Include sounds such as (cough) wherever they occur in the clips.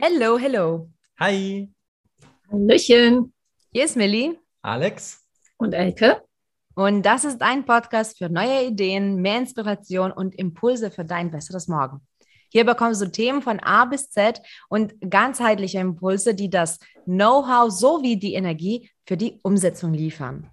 Hello, hello. Hi. Hallöchen. Hier ist Millie. Alex. Und Elke. Und das ist ein Podcast für neue Ideen, mehr Inspiration und Impulse für dein besseres Morgen. Hier bekommst du Themen von A bis Z und ganzheitliche Impulse, die das Know-how sowie die Energie für die Umsetzung liefern.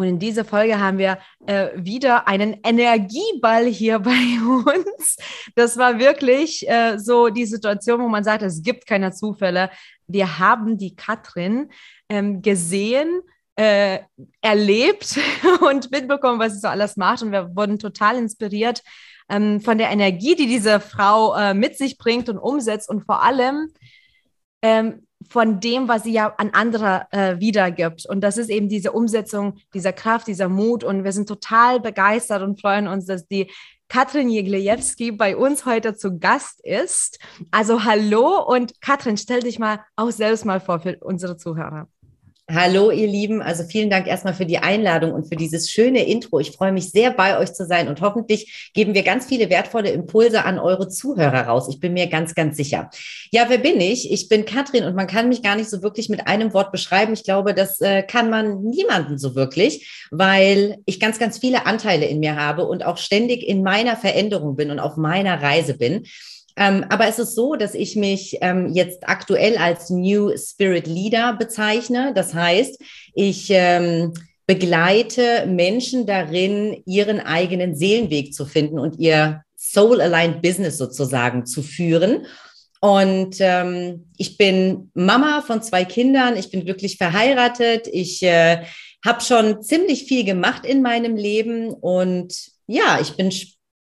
Und in dieser Folge haben wir äh, wieder einen Energieball hier (laughs) bei uns. Das war wirklich äh, so die Situation, wo man sagt, es gibt keine Zufälle. Wir haben die Katrin ähm, gesehen, äh, erlebt (laughs) und mitbekommen, was sie so alles macht. Und wir wurden total inspiriert ähm, von der Energie, die diese Frau äh, mit sich bringt und umsetzt. Und vor allem, ähm, von dem, was sie ja an andere äh, wiedergibt. Und das ist eben diese Umsetzung dieser Kraft, dieser Mut. Und wir sind total begeistert und freuen uns, dass die Katrin Jeglejewski bei uns heute zu Gast ist. Also hallo und Katrin, stell dich mal auch selbst mal vor für unsere Zuhörer. Hallo, ihr Lieben. Also vielen Dank erstmal für die Einladung und für dieses schöne Intro. Ich freue mich sehr, bei euch zu sein und hoffentlich geben wir ganz viele wertvolle Impulse an eure Zuhörer raus. Ich bin mir ganz, ganz sicher. Ja, wer bin ich? Ich bin Katrin und man kann mich gar nicht so wirklich mit einem Wort beschreiben. Ich glaube, das äh, kann man niemanden so wirklich, weil ich ganz, ganz viele Anteile in mir habe und auch ständig in meiner Veränderung bin und auf meiner Reise bin. Ähm, aber es ist so, dass ich mich ähm, jetzt aktuell als New Spirit Leader bezeichne. Das heißt, ich ähm, begleite Menschen darin, ihren eigenen Seelenweg zu finden und ihr Soul-Aligned Business sozusagen zu führen. Und ähm, ich bin Mama von zwei Kindern. Ich bin glücklich verheiratet. Ich äh, habe schon ziemlich viel gemacht in meinem Leben. Und ja, ich bin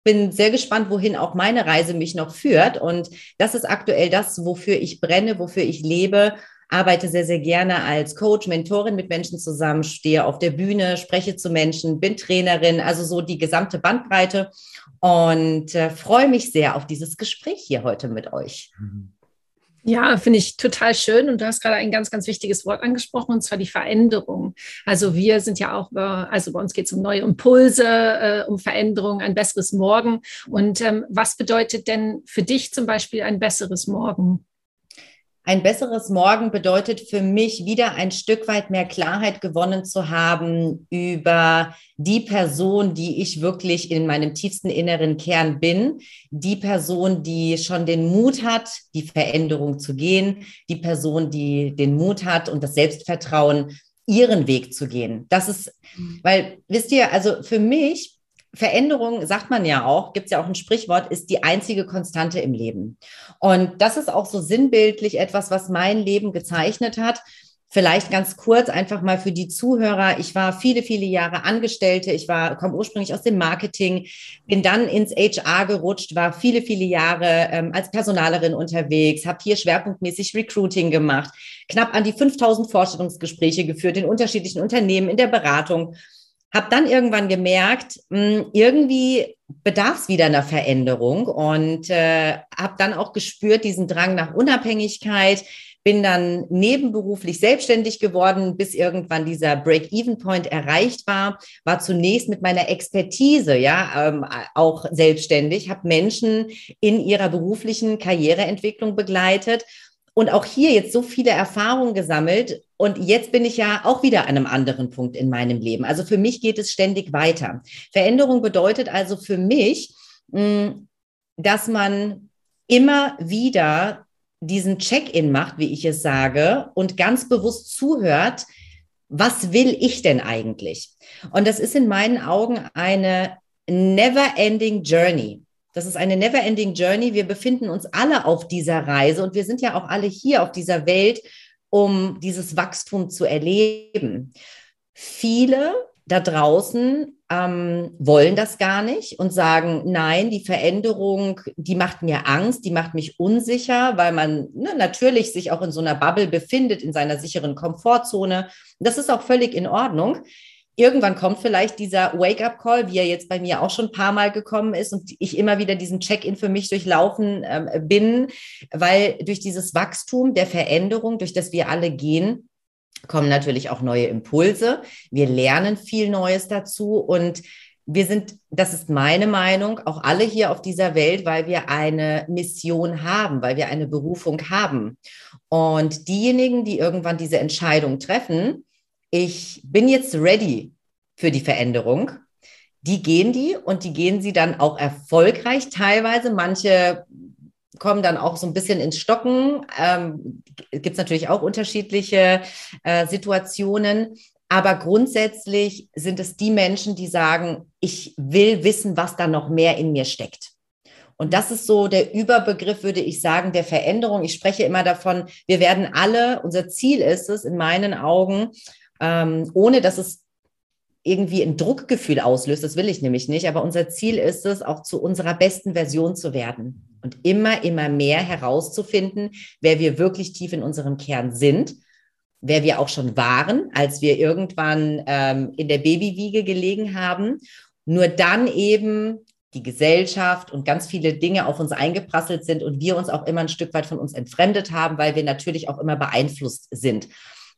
bin sehr gespannt, wohin auch meine Reise mich noch führt. Und das ist aktuell das, wofür ich brenne, wofür ich lebe. Arbeite sehr, sehr gerne als Coach, Mentorin mit Menschen zusammen, stehe auf der Bühne, spreche zu Menschen, bin Trainerin, also so die gesamte Bandbreite und äh, freue mich sehr auf dieses Gespräch hier heute mit euch. Mhm. Ja, finde ich total schön. Und du hast gerade ein ganz, ganz wichtiges Wort angesprochen, und zwar die Veränderung. Also wir sind ja auch, also bei uns geht es um neue Impulse, äh, um Veränderung, ein besseres Morgen. Und ähm, was bedeutet denn für dich zum Beispiel ein besseres Morgen? Ein besseres Morgen bedeutet für mich wieder ein Stück weit mehr Klarheit gewonnen zu haben über die Person, die ich wirklich in meinem tiefsten inneren Kern bin, die Person, die schon den Mut hat, die Veränderung zu gehen, die Person, die den Mut hat und das Selbstvertrauen, ihren Weg zu gehen. Das ist, weil, wisst ihr, also für mich Veränderung, sagt man ja auch, gibt es ja auch ein Sprichwort, ist die einzige Konstante im Leben. Und das ist auch so sinnbildlich etwas, was mein Leben gezeichnet hat. Vielleicht ganz kurz einfach mal für die Zuhörer. Ich war viele, viele Jahre Angestellte. Ich war, komme ursprünglich aus dem Marketing, bin dann ins HR gerutscht, war viele, viele Jahre ähm, als Personalerin unterwegs, habe hier schwerpunktmäßig Recruiting gemacht, knapp an die 5000 Vorstellungsgespräche geführt in unterschiedlichen Unternehmen, in der Beratung habe dann irgendwann gemerkt, hm, irgendwie bedarf es wieder einer Veränderung und äh, habe dann auch gespürt diesen Drang nach Unabhängigkeit, bin dann nebenberuflich selbstständig geworden, bis irgendwann dieser Break-Even-Point erreicht war, war zunächst mit meiner Expertise ja ähm, auch selbstständig, habe Menschen in ihrer beruflichen Karriereentwicklung begleitet und auch hier jetzt so viele Erfahrungen gesammelt. Und jetzt bin ich ja auch wieder an einem anderen Punkt in meinem Leben. Also für mich geht es ständig weiter. Veränderung bedeutet also für mich, dass man immer wieder diesen Check-in macht, wie ich es sage, und ganz bewusst zuhört, was will ich denn eigentlich? Und das ist in meinen Augen eine never-ending Journey. Das ist eine never-ending Journey. Wir befinden uns alle auf dieser Reise und wir sind ja auch alle hier auf dieser Welt, um dieses Wachstum zu erleben. Viele da draußen ähm, wollen das gar nicht und sagen, nein, die Veränderung, die macht mir Angst, die macht mich unsicher, weil man ne, natürlich sich auch in so einer Bubble befindet, in seiner sicheren Komfortzone. Das ist auch völlig in Ordnung irgendwann kommt vielleicht dieser Wake-up-Call, wie er jetzt bei mir auch schon ein paar Mal gekommen ist und ich immer wieder diesen Check-in für mich durchlaufen äh, bin, weil durch dieses Wachstum der Veränderung, durch das wir alle gehen, kommen natürlich auch neue Impulse. Wir lernen viel Neues dazu und wir sind, das ist meine Meinung, auch alle hier auf dieser Welt, weil wir eine Mission haben, weil wir eine Berufung haben. Und diejenigen, die irgendwann diese Entscheidung treffen, ich bin jetzt ready für die Veränderung, die gehen die und die gehen sie dann auch erfolgreich teilweise. Manche kommen dann auch so ein bisschen ins Stocken. Ähm, Gibt es natürlich auch unterschiedliche äh, Situationen. Aber grundsätzlich sind es die Menschen, die sagen, ich will wissen, was da noch mehr in mir steckt. Und das ist so der Überbegriff, würde ich sagen, der Veränderung. Ich spreche immer davon, wir werden alle, unser Ziel ist es in meinen Augen, ähm, ohne dass es irgendwie ein Druckgefühl auslöst, das will ich nämlich nicht, aber unser Ziel ist es, auch zu unserer besten Version zu werden und immer, immer mehr herauszufinden, wer wir wirklich tief in unserem Kern sind, wer wir auch schon waren, als wir irgendwann ähm, in der Babywiege gelegen haben. Nur dann eben die Gesellschaft und ganz viele Dinge auf uns eingeprasselt sind und wir uns auch immer ein Stück weit von uns entfremdet haben, weil wir natürlich auch immer beeinflusst sind.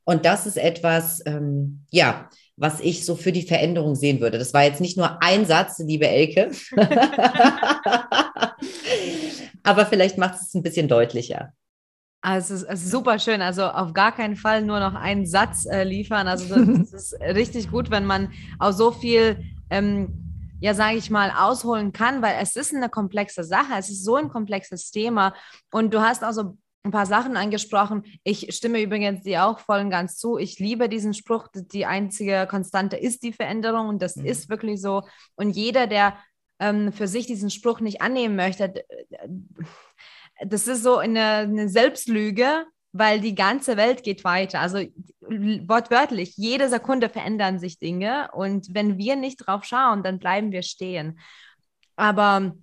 Und das ist etwas, ähm, ja, was ich so für die Veränderung sehen würde. Das war jetzt nicht nur ein Satz, liebe Elke, (laughs) aber vielleicht macht es ein bisschen deutlicher. Also es ist super schön. Also auf gar keinen Fall nur noch einen Satz äh, liefern. Also das, (laughs) das, ist richtig gut, wenn man auch so viel, ähm, ja sage ich mal, ausholen kann, weil es ist eine komplexe Sache. Es ist so ein komplexes Thema. Und du hast also ein paar Sachen angesprochen. Ich stimme übrigens dir auch voll und ganz zu. Ich liebe diesen Spruch, die einzige Konstante ist die Veränderung und das mhm. ist wirklich so. Und jeder, der ähm, für sich diesen Spruch nicht annehmen möchte, das ist so eine, eine Selbstlüge, weil die ganze Welt geht weiter. Also wortwörtlich, jede Sekunde verändern sich Dinge und wenn wir nicht drauf schauen, dann bleiben wir stehen. Aber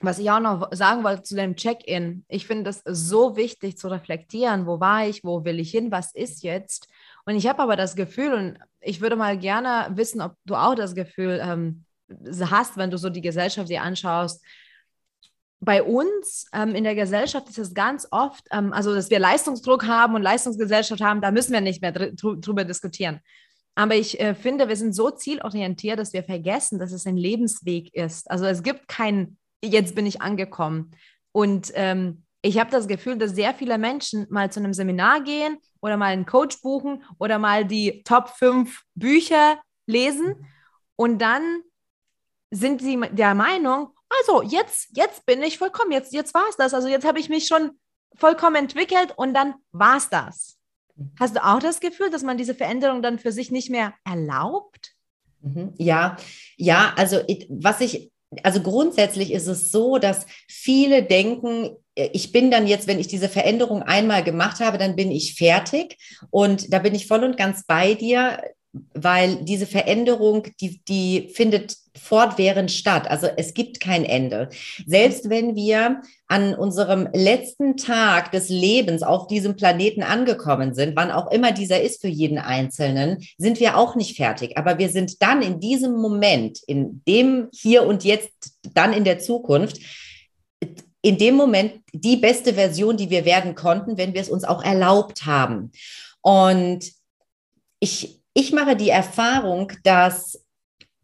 was ich auch noch sagen wollte zu dem Check-in, ich finde es so wichtig zu reflektieren, wo war ich, wo will ich hin, was ist jetzt. Und ich habe aber das Gefühl, und ich würde mal gerne wissen, ob du auch das Gefühl ähm, hast, wenn du so die Gesellschaft dir anschaust. Bei uns ähm, in der Gesellschaft ist es ganz oft, ähm, also dass wir Leistungsdruck haben und Leistungsgesellschaft haben, da müssen wir nicht mehr dr drüber diskutieren. Aber ich äh, finde, wir sind so zielorientiert, dass wir vergessen, dass es ein Lebensweg ist. Also es gibt keinen jetzt bin ich angekommen. Und ähm, ich habe das Gefühl, dass sehr viele Menschen mal zu einem Seminar gehen oder mal einen Coach buchen oder mal die Top 5 Bücher lesen und dann sind sie der Meinung, also jetzt, jetzt bin ich vollkommen, jetzt, jetzt war es das. Also jetzt habe ich mich schon vollkommen entwickelt und dann war es das. Hast du auch das Gefühl, dass man diese Veränderung dann für sich nicht mehr erlaubt? Mhm. Ja, ja, also was ich also grundsätzlich ist es so, dass viele denken, äh, ich bin dann jetzt, wenn ich diese Veränderung einmal gemacht habe, dann bin ich fertig. Und da bin ich voll und ganz bei dir weil diese Veränderung, die, die findet fortwährend statt. Also es gibt kein Ende. Selbst wenn wir an unserem letzten Tag des Lebens auf diesem Planeten angekommen sind, wann auch immer dieser ist für jeden Einzelnen, sind wir auch nicht fertig. Aber wir sind dann in diesem Moment, in dem hier und jetzt, dann in der Zukunft, in dem Moment die beste Version, die wir werden konnten, wenn wir es uns auch erlaubt haben. Und ich, ich mache die Erfahrung, dass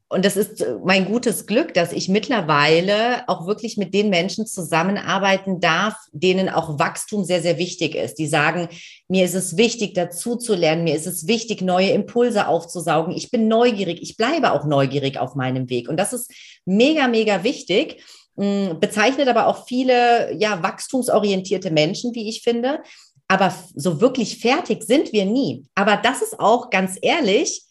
und das ist mein gutes Glück, dass ich mittlerweile auch wirklich mit den Menschen zusammenarbeiten darf, denen auch Wachstum sehr, sehr wichtig ist. Die sagen, mir ist es wichtig, dazu zu lernen, mir ist es wichtig, neue Impulse aufzusaugen. Ich bin neugierig, ich bleibe auch neugierig auf meinem Weg. Und das ist mega, mega wichtig. Hm, bezeichnet aber auch viele ja, wachstumsorientierte Menschen, wie ich finde. Aber so wirklich fertig sind wir nie. Aber das ist auch ganz ehrlich,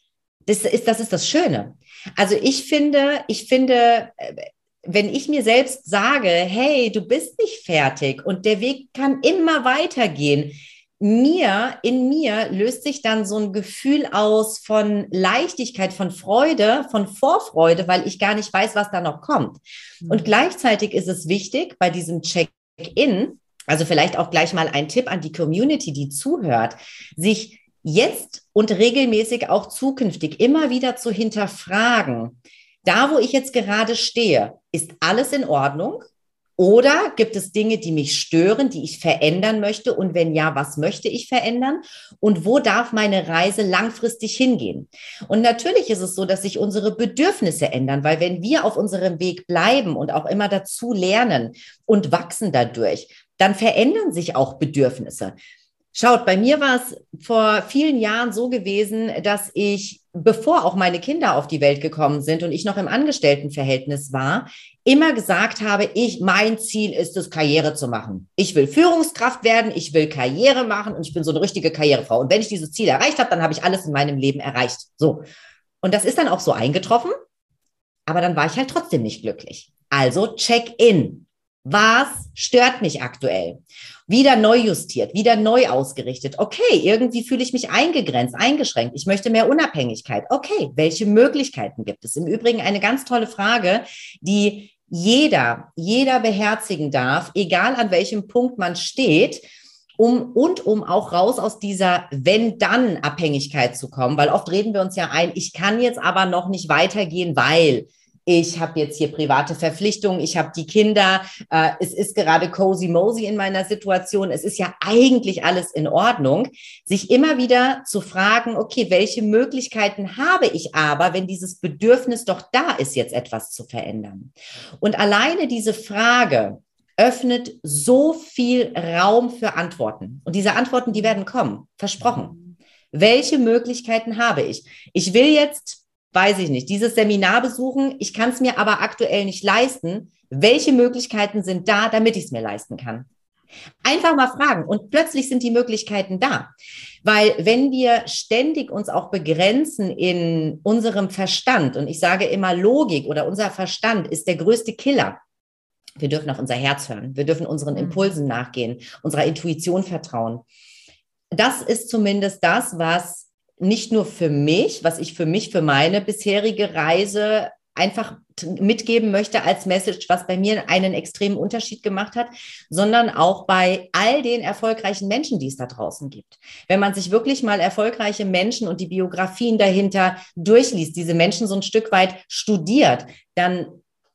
das ist, das ist das Schöne. Also ich finde, ich finde, äh, wenn ich mir selbst sage, hey, du bist nicht fertig und der Weg kann immer weitergehen, mir, in mir löst sich dann so ein Gefühl aus von Leichtigkeit, von Freude, von Vorfreude, weil ich gar nicht weiß, was da noch kommt. Und mhm. gleichzeitig ist es wichtig bei diesem Check-in, also vielleicht auch gleich mal ein Tipp an die Community, die zuhört, sich jetzt und regelmäßig auch zukünftig immer wieder zu hinterfragen. Da, wo ich jetzt gerade stehe, ist alles in Ordnung? Oder gibt es Dinge, die mich stören, die ich verändern möchte? Und wenn ja, was möchte ich verändern? Und wo darf meine Reise langfristig hingehen? Und natürlich ist es so, dass sich unsere Bedürfnisse ändern, weil wenn wir auf unserem Weg bleiben und auch immer dazu lernen und wachsen dadurch, dann verändern sich auch Bedürfnisse. Schaut, bei mir war es vor vielen Jahren so gewesen, dass ich, bevor auch meine Kinder auf die Welt gekommen sind und ich noch im Angestelltenverhältnis war, immer gesagt habe, ich, mein Ziel ist es, Karriere zu machen. Ich will Führungskraft werden, ich will Karriere machen und ich bin so eine richtige Karrierefrau. Und wenn ich dieses Ziel erreicht habe, dann habe ich alles in meinem Leben erreicht. So. Und das ist dann auch so eingetroffen. Aber dann war ich halt trotzdem nicht glücklich. Also check in. Was stört mich aktuell? Wieder neu justiert, wieder neu ausgerichtet. Okay, irgendwie fühle ich mich eingegrenzt, eingeschränkt. Ich möchte mehr Unabhängigkeit. Okay, welche Möglichkeiten gibt es? Im Übrigen eine ganz tolle Frage, die jeder, jeder beherzigen darf, egal an welchem Punkt man steht, um und um auch raus aus dieser Wenn-Dann-Abhängigkeit zu kommen, weil oft reden wir uns ja ein, ich kann jetzt aber noch nicht weitergehen, weil ich habe jetzt hier private Verpflichtungen, ich habe die Kinder, äh, es ist gerade cozy mosey in meiner Situation, es ist ja eigentlich alles in Ordnung, sich immer wieder zu fragen, okay, welche Möglichkeiten habe ich aber, wenn dieses Bedürfnis doch da ist, jetzt etwas zu verändern? Und alleine diese Frage, öffnet so viel Raum für Antworten. Und diese Antworten, die werden kommen, versprochen. Welche Möglichkeiten habe ich? Ich will jetzt weiß ich nicht, dieses Seminar besuchen, ich kann es mir aber aktuell nicht leisten. Welche Möglichkeiten sind da, damit ich es mir leisten kann? Einfach mal fragen und plötzlich sind die Möglichkeiten da. Weil wenn wir ständig uns auch begrenzen in unserem Verstand und ich sage immer Logik oder unser Verstand ist der größte Killer. Wir dürfen auf unser Herz hören. Wir dürfen unseren mhm. Impulsen nachgehen, unserer Intuition vertrauen. Das ist zumindest das, was nicht nur für mich, was ich für mich, für meine bisherige Reise einfach mitgeben möchte als Message, was bei mir einen extremen Unterschied gemacht hat, sondern auch bei all den erfolgreichen Menschen, die es da draußen gibt. Wenn man sich wirklich mal erfolgreiche Menschen und die Biografien dahinter durchliest, diese Menschen so ein Stück weit studiert, dann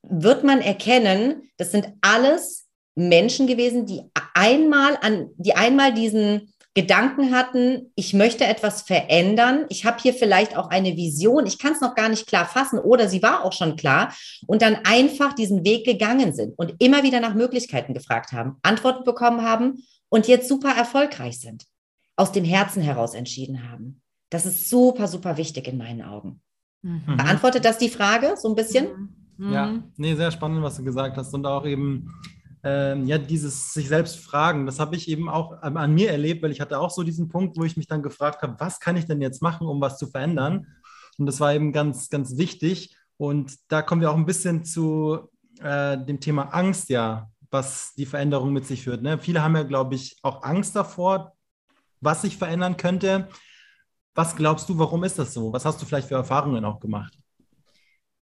wird man erkennen, das sind alles Menschen gewesen, die einmal an, die einmal diesen Gedanken hatten, ich möchte etwas verändern, ich habe hier vielleicht auch eine Vision, ich kann es noch gar nicht klar fassen oder sie war auch schon klar und dann einfach diesen Weg gegangen sind und immer wieder nach Möglichkeiten gefragt haben, Antworten bekommen haben und jetzt super erfolgreich sind, aus dem Herzen heraus entschieden haben. Das ist super, super wichtig in meinen Augen. Mhm. Beantwortet das die Frage so ein bisschen? Mhm. Ja, nee, sehr spannend, was du gesagt hast und auch eben ähm, ja, dieses sich selbst fragen, das habe ich eben auch an mir erlebt, weil ich hatte auch so diesen Punkt, wo ich mich dann gefragt habe, was kann ich denn jetzt machen, um was zu verändern? Und das war eben ganz, ganz wichtig. Und da kommen wir auch ein bisschen zu äh, dem Thema Angst, ja, was die Veränderung mit sich führt. Ne? Viele haben ja, glaube ich, auch Angst davor, was sich verändern könnte. Was glaubst du, warum ist das so? Was hast du vielleicht für Erfahrungen auch gemacht?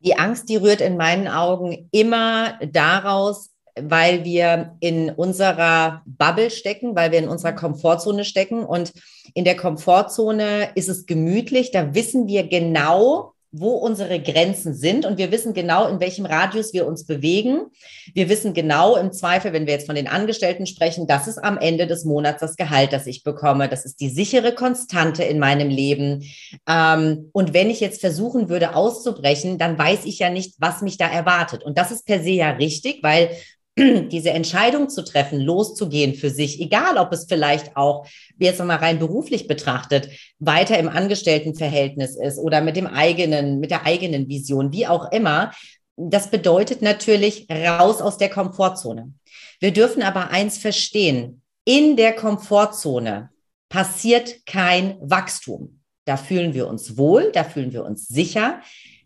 Die Angst, die rührt in meinen Augen immer daraus, weil wir in unserer Bubble stecken, weil wir in unserer Komfortzone stecken. Und in der Komfortzone ist es gemütlich. Da wissen wir genau, wo unsere Grenzen sind und wir wissen genau, in welchem Radius wir uns bewegen. Wir wissen genau im Zweifel, wenn wir jetzt von den Angestellten sprechen, das ist am Ende des Monats das Gehalt, das ich bekomme. Das ist die sichere Konstante in meinem Leben. Ähm, und wenn ich jetzt versuchen würde auszubrechen, dann weiß ich ja nicht, was mich da erwartet. Und das ist per se ja richtig, weil (clears throat) diese Entscheidung zu treffen, loszugehen für sich, egal ob es vielleicht auch, jetzt nochmal rein beruflich betrachtet, weiter im Angestelltenverhältnis ist oder mit dem eigenen, mit der eigenen Vision, wie auch immer, das bedeutet natürlich raus aus der Komfortzone. Wir dürfen aber eins verstehen. In der Komfortzone passiert kein Wachstum. Da fühlen wir uns wohl, da fühlen wir uns sicher.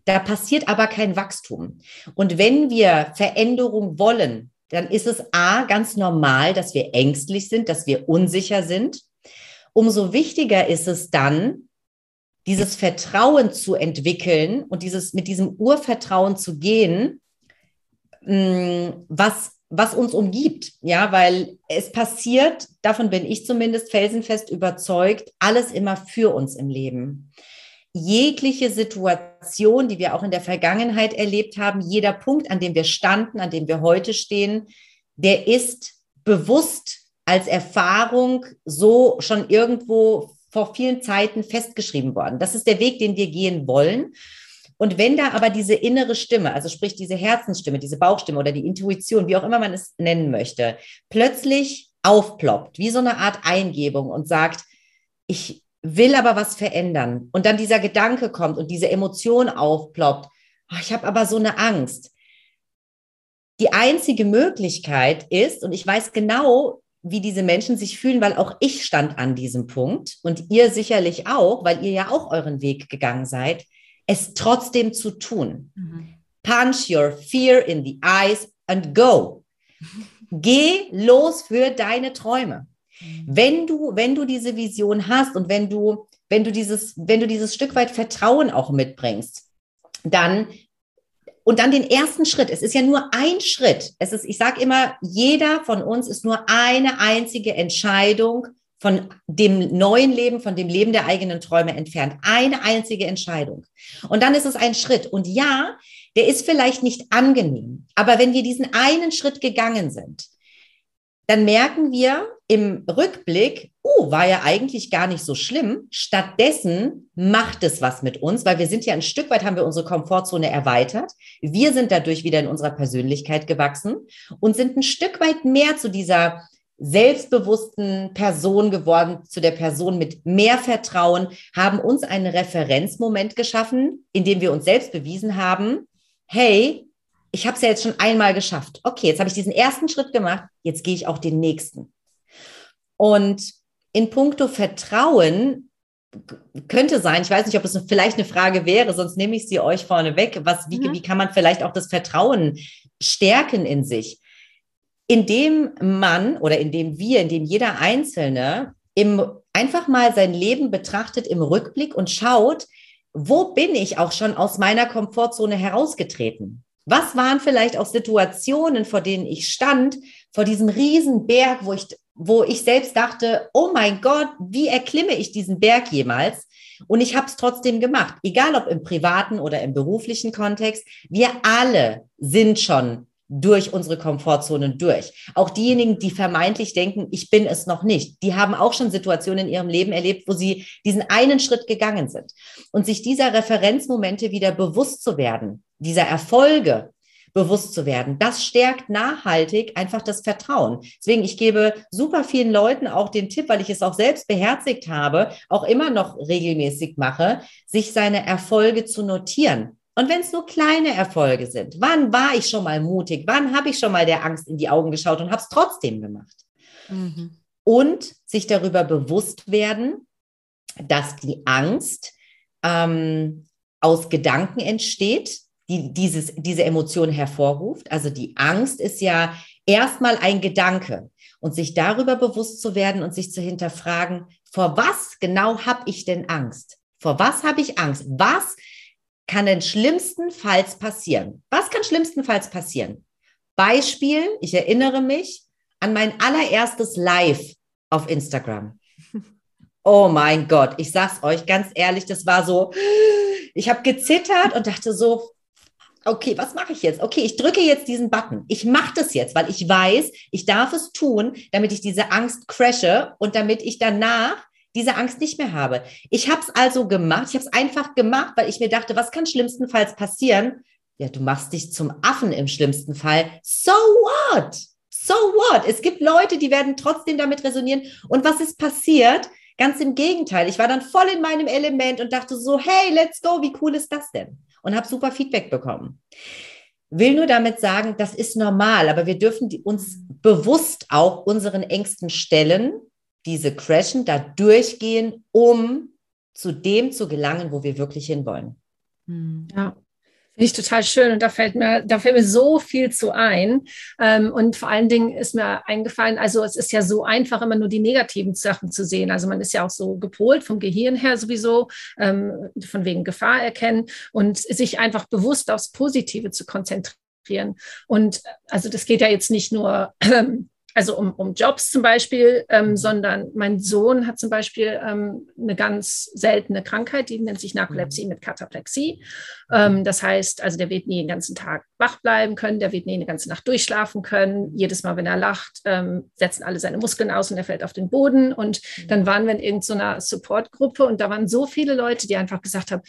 Da passiert aber kein Wachstum. Und wenn wir Veränderung wollen, dann ist es A, ganz normal, dass wir ängstlich sind, dass wir unsicher sind. Umso wichtiger ist es dann, dieses Vertrauen zu entwickeln und dieses, mit diesem Urvertrauen zu gehen, mm, was, was uns umgibt. Ja, weil es passiert, davon bin ich zumindest felsenfest überzeugt, alles immer für uns im Leben jegliche Situation, die wir auch in der Vergangenheit erlebt haben, jeder Punkt, an dem wir standen, an dem wir heute stehen, der ist bewusst als Erfahrung so schon irgendwo vor vielen Zeiten festgeschrieben worden. Das ist der Weg, den wir gehen wollen. Und wenn da aber diese innere Stimme, also sprich diese Herzensstimme, diese Bauchstimme oder die Intuition, wie auch immer man es nennen möchte, plötzlich aufploppt, wie so eine Art Eingebung und sagt, ich will aber was verändern. Und dann dieser Gedanke kommt und diese Emotion aufploppt, oh, ich habe aber so eine Angst. Die einzige Möglichkeit ist, und ich weiß genau, wie diese Menschen sich fühlen, weil auch ich stand an diesem Punkt und ihr sicherlich auch, weil ihr ja auch euren Weg gegangen seid, es trotzdem zu tun. Mhm. Punch your fear in the eyes and go. (laughs) Geh los für deine Träume. Mhm. Wenn du, wenn du diese Vision hast und wenn du, wenn du dieses, wenn du dieses Stück weit Vertrauen auch mitbringst, dann und dann den ersten Schritt. Es ist ja nur ein Schritt. Es ist, ich sage immer, jeder von uns ist nur eine einzige Entscheidung von dem neuen Leben, von dem Leben der eigenen Träume entfernt. Eine einzige Entscheidung. Und dann ist es ein Schritt. Und ja, der ist vielleicht nicht angenehm. Aber wenn wir diesen einen Schritt gegangen sind, dann merken wir im Rückblick, oh, war ja eigentlich gar nicht so schlimm. Stattdessen macht es was mit uns, weil wir sind ja ein Stück weit, haben wir unsere Komfortzone erweitert. Wir sind dadurch wieder in unserer Persönlichkeit gewachsen und sind ein Stück weit mehr zu dieser selbstbewussten Person geworden, zu der Person mit mehr Vertrauen, haben uns einen Referenzmoment geschaffen, in dem wir uns selbst bewiesen haben, hey, ich habe es ja jetzt schon einmal geschafft. Okay, jetzt habe ich diesen ersten Schritt gemacht, jetzt gehe ich auch den nächsten. Und in puncto Vertrauen könnte sein, ich weiß nicht, ob es vielleicht eine Frage wäre, sonst nehme ich sie euch vorne weg. Was, wie, mhm. wie kann man vielleicht auch das Vertrauen stärken in sich? Indem man oder indem wir, indem jeder Einzelne im, einfach mal sein Leben betrachtet im Rückblick und schaut, wo bin ich auch schon aus meiner Komfortzone herausgetreten? Was waren vielleicht auch Situationen, vor denen ich stand, vor diesem riesen Berg, wo ich, wo ich selbst dachte, oh mein Gott, wie erklimme ich diesen Berg jemals? Und ich habe es trotzdem gemacht, egal ob im privaten oder im beruflichen Kontext. Wir alle sind schon durch unsere Komfortzonen durch. Auch diejenigen, die vermeintlich denken, ich bin es noch nicht, die haben auch schon Situationen in ihrem Leben erlebt, wo sie diesen einen Schritt gegangen sind. Und sich dieser Referenzmomente wieder bewusst zu werden, dieser Erfolge bewusst zu werden, das stärkt nachhaltig einfach das Vertrauen. Deswegen, ich gebe super vielen Leuten auch den Tipp, weil ich es auch selbst beherzigt habe, auch immer noch regelmäßig mache, sich seine Erfolge zu notieren und wenn es nur kleine Erfolge sind, wann war ich schon mal mutig? Wann habe ich schon mal der Angst in die Augen geschaut und habe es trotzdem gemacht? Mhm. Und sich darüber bewusst werden, dass die Angst ähm, aus Gedanken entsteht, die dieses, diese Emotion hervorruft. Also die Angst ist ja erstmal ein Gedanke und sich darüber bewusst zu werden und sich zu hinterfragen, vor was genau habe ich denn Angst? Vor was habe ich Angst? Was kann denn schlimmstenfalls passieren? Was kann schlimmstenfalls passieren? Beispiel, ich erinnere mich an mein allererstes Live auf Instagram. (laughs) Oh mein Gott, ich sag's euch ganz ehrlich, das war so, ich habe gezittert und dachte so, okay, was mache ich jetzt? Okay, ich drücke jetzt diesen Button. Ich mache das jetzt, weil ich weiß, ich darf es tun, damit ich diese Angst crashe und damit ich danach diese Angst nicht mehr habe. Ich habe es also gemacht. Ich habe es einfach gemacht, weil ich mir dachte, was kann schlimmstenfalls passieren? Ja, du machst dich zum Affen im schlimmsten Fall. So what? So what? Es gibt Leute, die werden trotzdem damit resonieren. Und was ist passiert? Ganz im Gegenteil. Ich war dann voll in meinem Element und dachte so, hey, let's go. Wie cool ist das denn? Und habe super Feedback bekommen. Will nur damit sagen, das ist normal, aber wir dürfen uns bewusst auch unseren Ängsten stellen diese crashen, da durchgehen, um zu dem zu gelangen, wo wir wirklich hinwollen. Hm. Ja. Finde ich total schön und da fällt mir, da fällt mir so viel zu ein. Ähm, und vor allen Dingen ist mir eingefallen, also es ist ja so einfach, immer nur die negativen Sachen zu sehen. Also man ist ja auch so gepolt vom Gehirn her sowieso, ähm, von wegen Gefahr erkennen und sich einfach bewusst aufs Positive zu konzentrieren. Und also das geht ja jetzt nicht nur (clears throat) ähm, also um, um Jobs zum Beispiel, ähm, mhm. sondern mein Sohn hat zum Beispiel ähm, eine ganz seltene Krankheit, die nennt sich Narkolepsie mhm. mit Kataplexie. Ähm, das heißt, also der wird nie den ganzen Tag wach bleiben können, der wird nie eine ganze Nacht durchschlafen können. Jedes Mal, wenn er lacht, ähm, setzen alle seine Muskeln aus und er fällt auf den Boden. Und mhm. dann waren wir in irgendeiner so Supportgruppe und da waren so viele Leute, die einfach gesagt haben,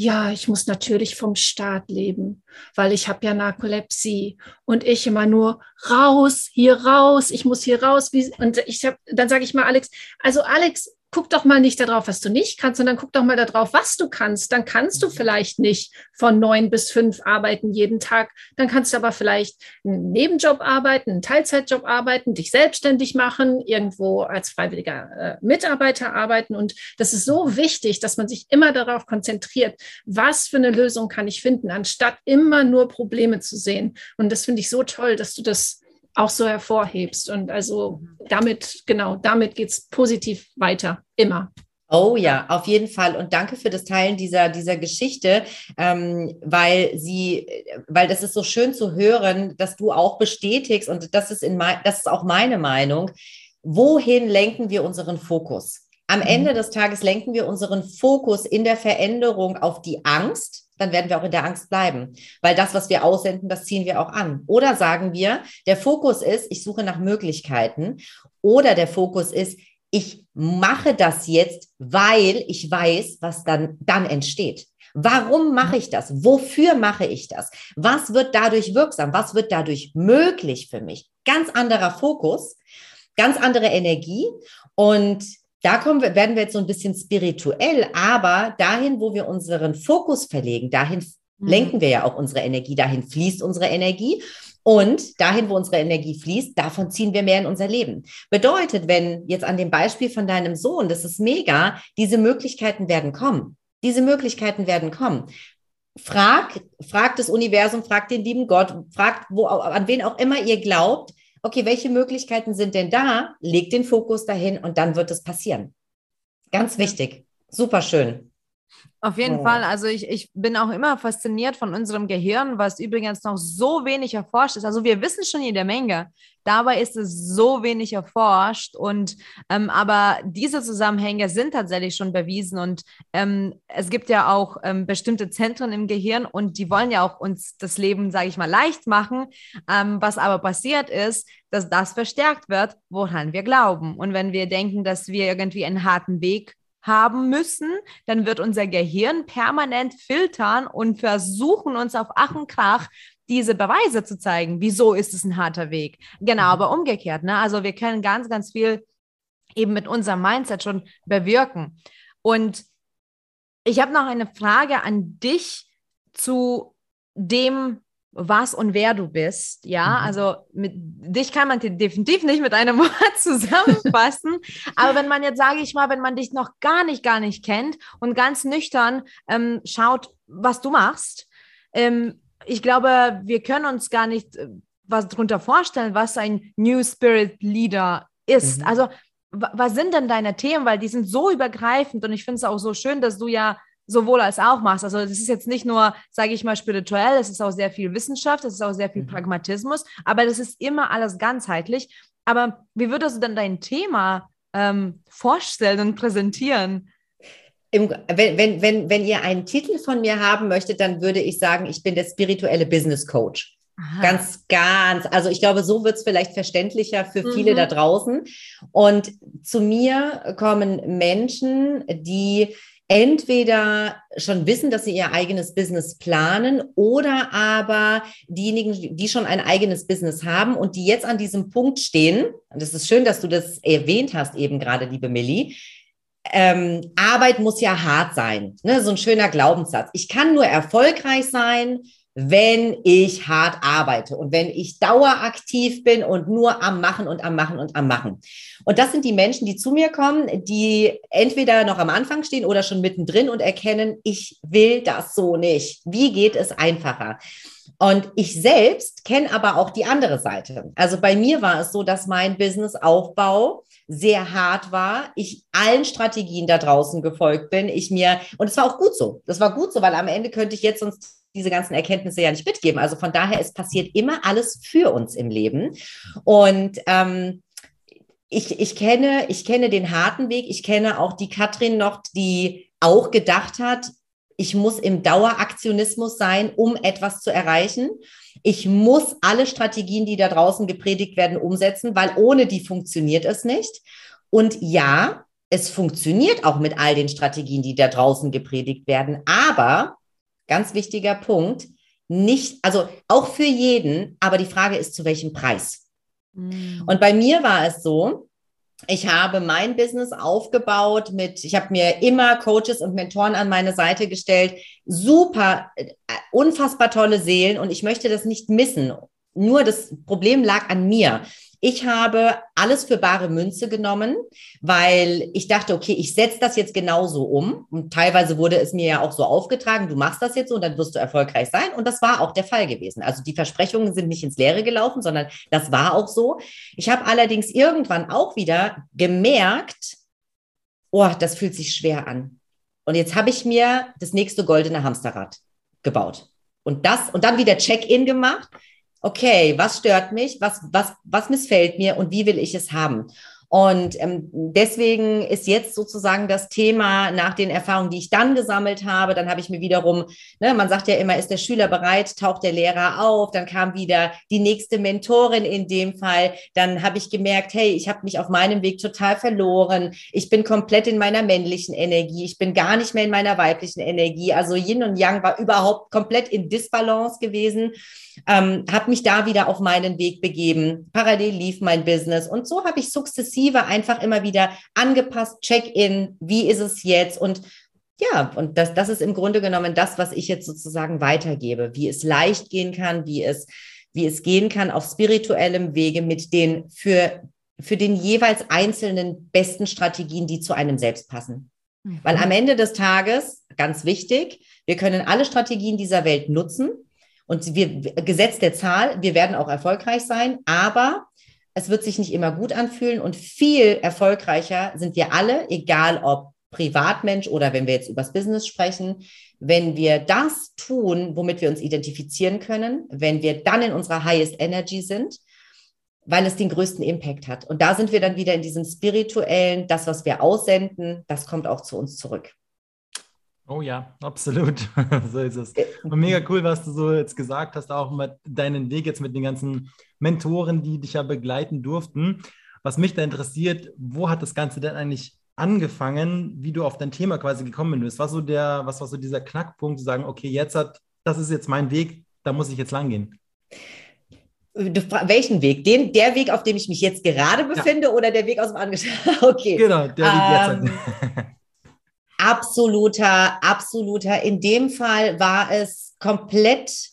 ja, ich muss natürlich vom Staat leben, weil ich habe ja Narkolepsie und ich immer nur raus, hier raus, ich muss hier raus. Und ich hab, dann sage ich mal, Alex, also Alex, guck doch mal nicht darauf, was du nicht kannst, sondern guck doch mal darauf, was du kannst. Dann kannst du mhm. vielleicht nicht von neun bis fünf arbeiten jeden Tag. Dann kannst du aber vielleicht einen Nebenjob arbeiten, einen Teilzeitjob arbeiten, dich selbstständig machen, irgendwo als freiwilliger äh, Mitarbeiter arbeiten. Und das ist so wichtig, dass man sich immer darauf konzentriert, was für eine Lösung kann ich finden, anstatt immer nur Probleme zu sehen. Und das finde ich so toll, dass du das auch so hervorhebst. Und also damit, genau, damit geht es positiv weiter, immer. Oh ja, auf jeden Fall. Und danke für das Teilen dieser, dieser Geschichte, ähm, weil sie, weil das ist so schön zu hören, dass du auch bestätigst, und das ist in mein, das ist auch meine Meinung. Wohin lenken wir unseren Fokus? Am mhm. Ende des Tages lenken wir unseren Fokus in der Veränderung auf die Angst, dann werden wir auch in der Angst bleiben. Weil das, was wir aussenden, das ziehen wir auch an. Oder sagen wir, der Fokus ist, ich suche nach Möglichkeiten. Oder der Fokus ist, ich mache das jetzt, weil ich weiß, was dann, dann entsteht. Warum mache ich das? Wofür mache ich das? Was wird dadurch wirksam? Was wird dadurch möglich für mich? Ganz anderer Fokus, ganz andere Energie. Und da kommen wir, werden wir jetzt so ein bisschen spirituell, aber dahin, wo wir unseren Fokus verlegen, dahin mhm. lenken wir ja auch unsere Energie, dahin fließt unsere Energie. Und dahin, wo unsere Energie fließt, davon ziehen wir mehr in unser Leben. Bedeutet, wenn jetzt an dem Beispiel von deinem Sohn, das ist mega, diese Möglichkeiten werden kommen. Diese Möglichkeiten werden kommen. Frag, frag das Universum, frag den lieben Gott, fragt, wo, an wen auch immer ihr glaubt, okay, welche Möglichkeiten sind denn da? Leg den Fokus dahin und dann wird es passieren. Ganz wichtig. Super schön. Auf jeden ja. Fall. Also ich, ich bin auch immer fasziniert von unserem Gehirn, was übrigens noch so wenig erforscht ist. Also wir wissen schon jede Menge. Dabei ist es so wenig erforscht. Und ähm, aber diese Zusammenhänge sind tatsächlich schon bewiesen. Und ähm, es gibt ja auch ähm, bestimmte Zentren im Gehirn und die wollen ja auch uns das Leben, sage ich mal, leicht machen. Ähm, was aber passiert ist, dass das verstärkt wird, woran wir glauben. Und wenn wir denken, dass wir irgendwie einen harten Weg haben müssen, dann wird unser Gehirn permanent filtern und versuchen uns auf Ach und Krach diese Beweise zu zeigen. Wieso ist es ein harter Weg? Genau, mhm. aber umgekehrt. Ne? Also wir können ganz, ganz viel eben mit unserem Mindset schon bewirken. Und ich habe noch eine Frage an dich zu dem, was und wer du bist. Ja, mhm. also mit dich kann man definitiv nicht mit einem (laughs) Wort zusammenfassen. aber wenn man jetzt, sage ich mal, wenn man dich noch gar nicht, gar nicht kennt und ganz nüchtern ähm, schaut, was du machst, ähm, ich glaube, wir können uns gar nicht äh, was darunter vorstellen, was ein New Spirit Leader ist. Mhm. Also was sind denn deine Themen? Weil die sind so übergreifend und ich finde es auch so schön, dass du ja sowohl als auch machst. Also das ist jetzt nicht nur, sage ich mal, spirituell, es ist auch sehr viel Wissenschaft, es ist auch sehr viel mhm. Pragmatismus, aber das ist immer alles ganzheitlich. Aber wie würdest du denn dein Thema ähm, vorstellen und präsentieren? Im, wenn, wenn, wenn, wenn ihr einen Titel von mir haben möchtet, dann würde ich sagen, ich bin der spirituelle Business Coach. Aha. Ganz, ganz. Also ich glaube, so wird es vielleicht verständlicher für viele mhm. da draußen. Und zu mir kommen Menschen, die entweder schon wissen, dass sie ihr eigenes Business planen oder aber diejenigen, die schon ein eigenes Business haben und die jetzt an diesem Punkt stehen, und es ist schön, dass du das erwähnt hast eben gerade, liebe Millie, ähm, Arbeit muss ja hart sein, ne? so ein schöner Glaubenssatz. Ich kann nur erfolgreich sein, wenn ich hart arbeite und wenn ich daueraktiv bin und nur am Machen und am Machen und am Machen. Und das sind die Menschen, die zu mir kommen, die entweder noch am Anfang stehen oder schon mittendrin und erkennen, ich will das so nicht. Wie geht es einfacher? Und ich selbst kenne aber auch die andere Seite. Also bei mir war es so, dass mein Businessaufbau sehr hart war. Ich allen Strategien da draußen gefolgt bin. Ich mir, und es war auch gut so. Das war gut so, weil am Ende könnte ich jetzt sonst diese ganzen Erkenntnisse ja nicht mitgeben. Also von daher, es passiert immer alles für uns im Leben. Und ähm, ich, ich, kenne, ich kenne den harten Weg. Ich kenne auch die Katrin noch, die auch gedacht hat, ich muss im Daueraktionismus sein, um etwas zu erreichen. Ich muss alle Strategien, die da draußen gepredigt werden, umsetzen, weil ohne die funktioniert es nicht. Und ja, es funktioniert auch mit all den Strategien, die da draußen gepredigt werden. Aber, ganz wichtiger Punkt, nicht, also auch für jeden, aber die Frage ist, zu welchem Preis? Mhm. Und bei mir war es so, ich habe mein Business aufgebaut mit, ich habe mir immer Coaches und Mentoren an meine Seite gestellt. Super, äh, unfassbar tolle Seelen und ich möchte das nicht missen. Nur das Problem lag an mir. Ich habe alles für bare Münze genommen, weil ich dachte, okay, ich setze das jetzt genauso um. Und teilweise wurde es mir ja auch so aufgetragen, du machst das jetzt so und dann wirst du erfolgreich sein. Und das war auch der Fall gewesen. Also die Versprechungen sind nicht ins Leere gelaufen, sondern das war auch so. Ich habe allerdings irgendwann auch wieder gemerkt, oh, das fühlt sich schwer an. Und jetzt habe ich mir das nächste goldene Hamsterrad gebaut. Und das, und dann wieder Check-in gemacht okay, was stört mich, was, was, was missfällt mir und wie will ich es haben? Und ähm, deswegen ist jetzt sozusagen das Thema nach den Erfahrungen, die ich dann gesammelt habe, dann habe ich mir wiederum, ne, man sagt ja immer, ist der Schüler bereit, taucht der Lehrer auf, dann kam wieder die nächste Mentorin in dem Fall, dann habe ich gemerkt, hey, ich habe mich auf meinem Weg total verloren, ich bin komplett in meiner männlichen Energie, ich bin gar nicht mehr in meiner weiblichen Energie, also Yin und Yang war überhaupt komplett in Disbalance gewesen ähm, habe mich da wieder auf meinen Weg begeben. Parallel lief mein Business und so habe ich sukzessive einfach immer wieder angepasst, Check-in, wie ist es jetzt und ja, und das, das ist im Grunde genommen das, was ich jetzt sozusagen weitergebe, wie es leicht gehen kann, wie es, wie es gehen kann auf spirituellem Wege mit den für, für den jeweils einzelnen besten Strategien, die zu einem selbst passen. Mhm. Weil am Ende des Tages, ganz wichtig, wir können alle Strategien dieser Welt nutzen. Und wir, Gesetz der Zahl, wir werden auch erfolgreich sein, aber es wird sich nicht immer gut anfühlen und viel erfolgreicher sind wir alle, egal ob Privatmensch oder wenn wir jetzt übers Business sprechen, wenn wir das tun, womit wir uns identifizieren können, wenn wir dann in unserer highest energy sind, weil es den größten Impact hat. Und da sind wir dann wieder in diesem spirituellen, das, was wir aussenden, das kommt auch zu uns zurück. Oh ja, absolut. (laughs) so ist es. Und mega cool, was du so jetzt gesagt hast, auch mit deinen Weg jetzt mit den ganzen Mentoren, die dich ja begleiten durften. Was mich da interessiert, wo hat das Ganze denn eigentlich angefangen, wie du auf dein Thema quasi gekommen bist? Was, so der, was war so dieser Knackpunkt, zu sagen, okay, jetzt hat, das ist jetzt mein Weg, da muss ich jetzt lang gehen? welchen Weg? Den, der Weg, auf dem ich mich jetzt gerade befinde ja. oder der Weg aus dem Angestellten? (laughs) okay. Genau, der Weg ähm, jetzt. (laughs) absoluter, absoluter. In dem Fall war es komplett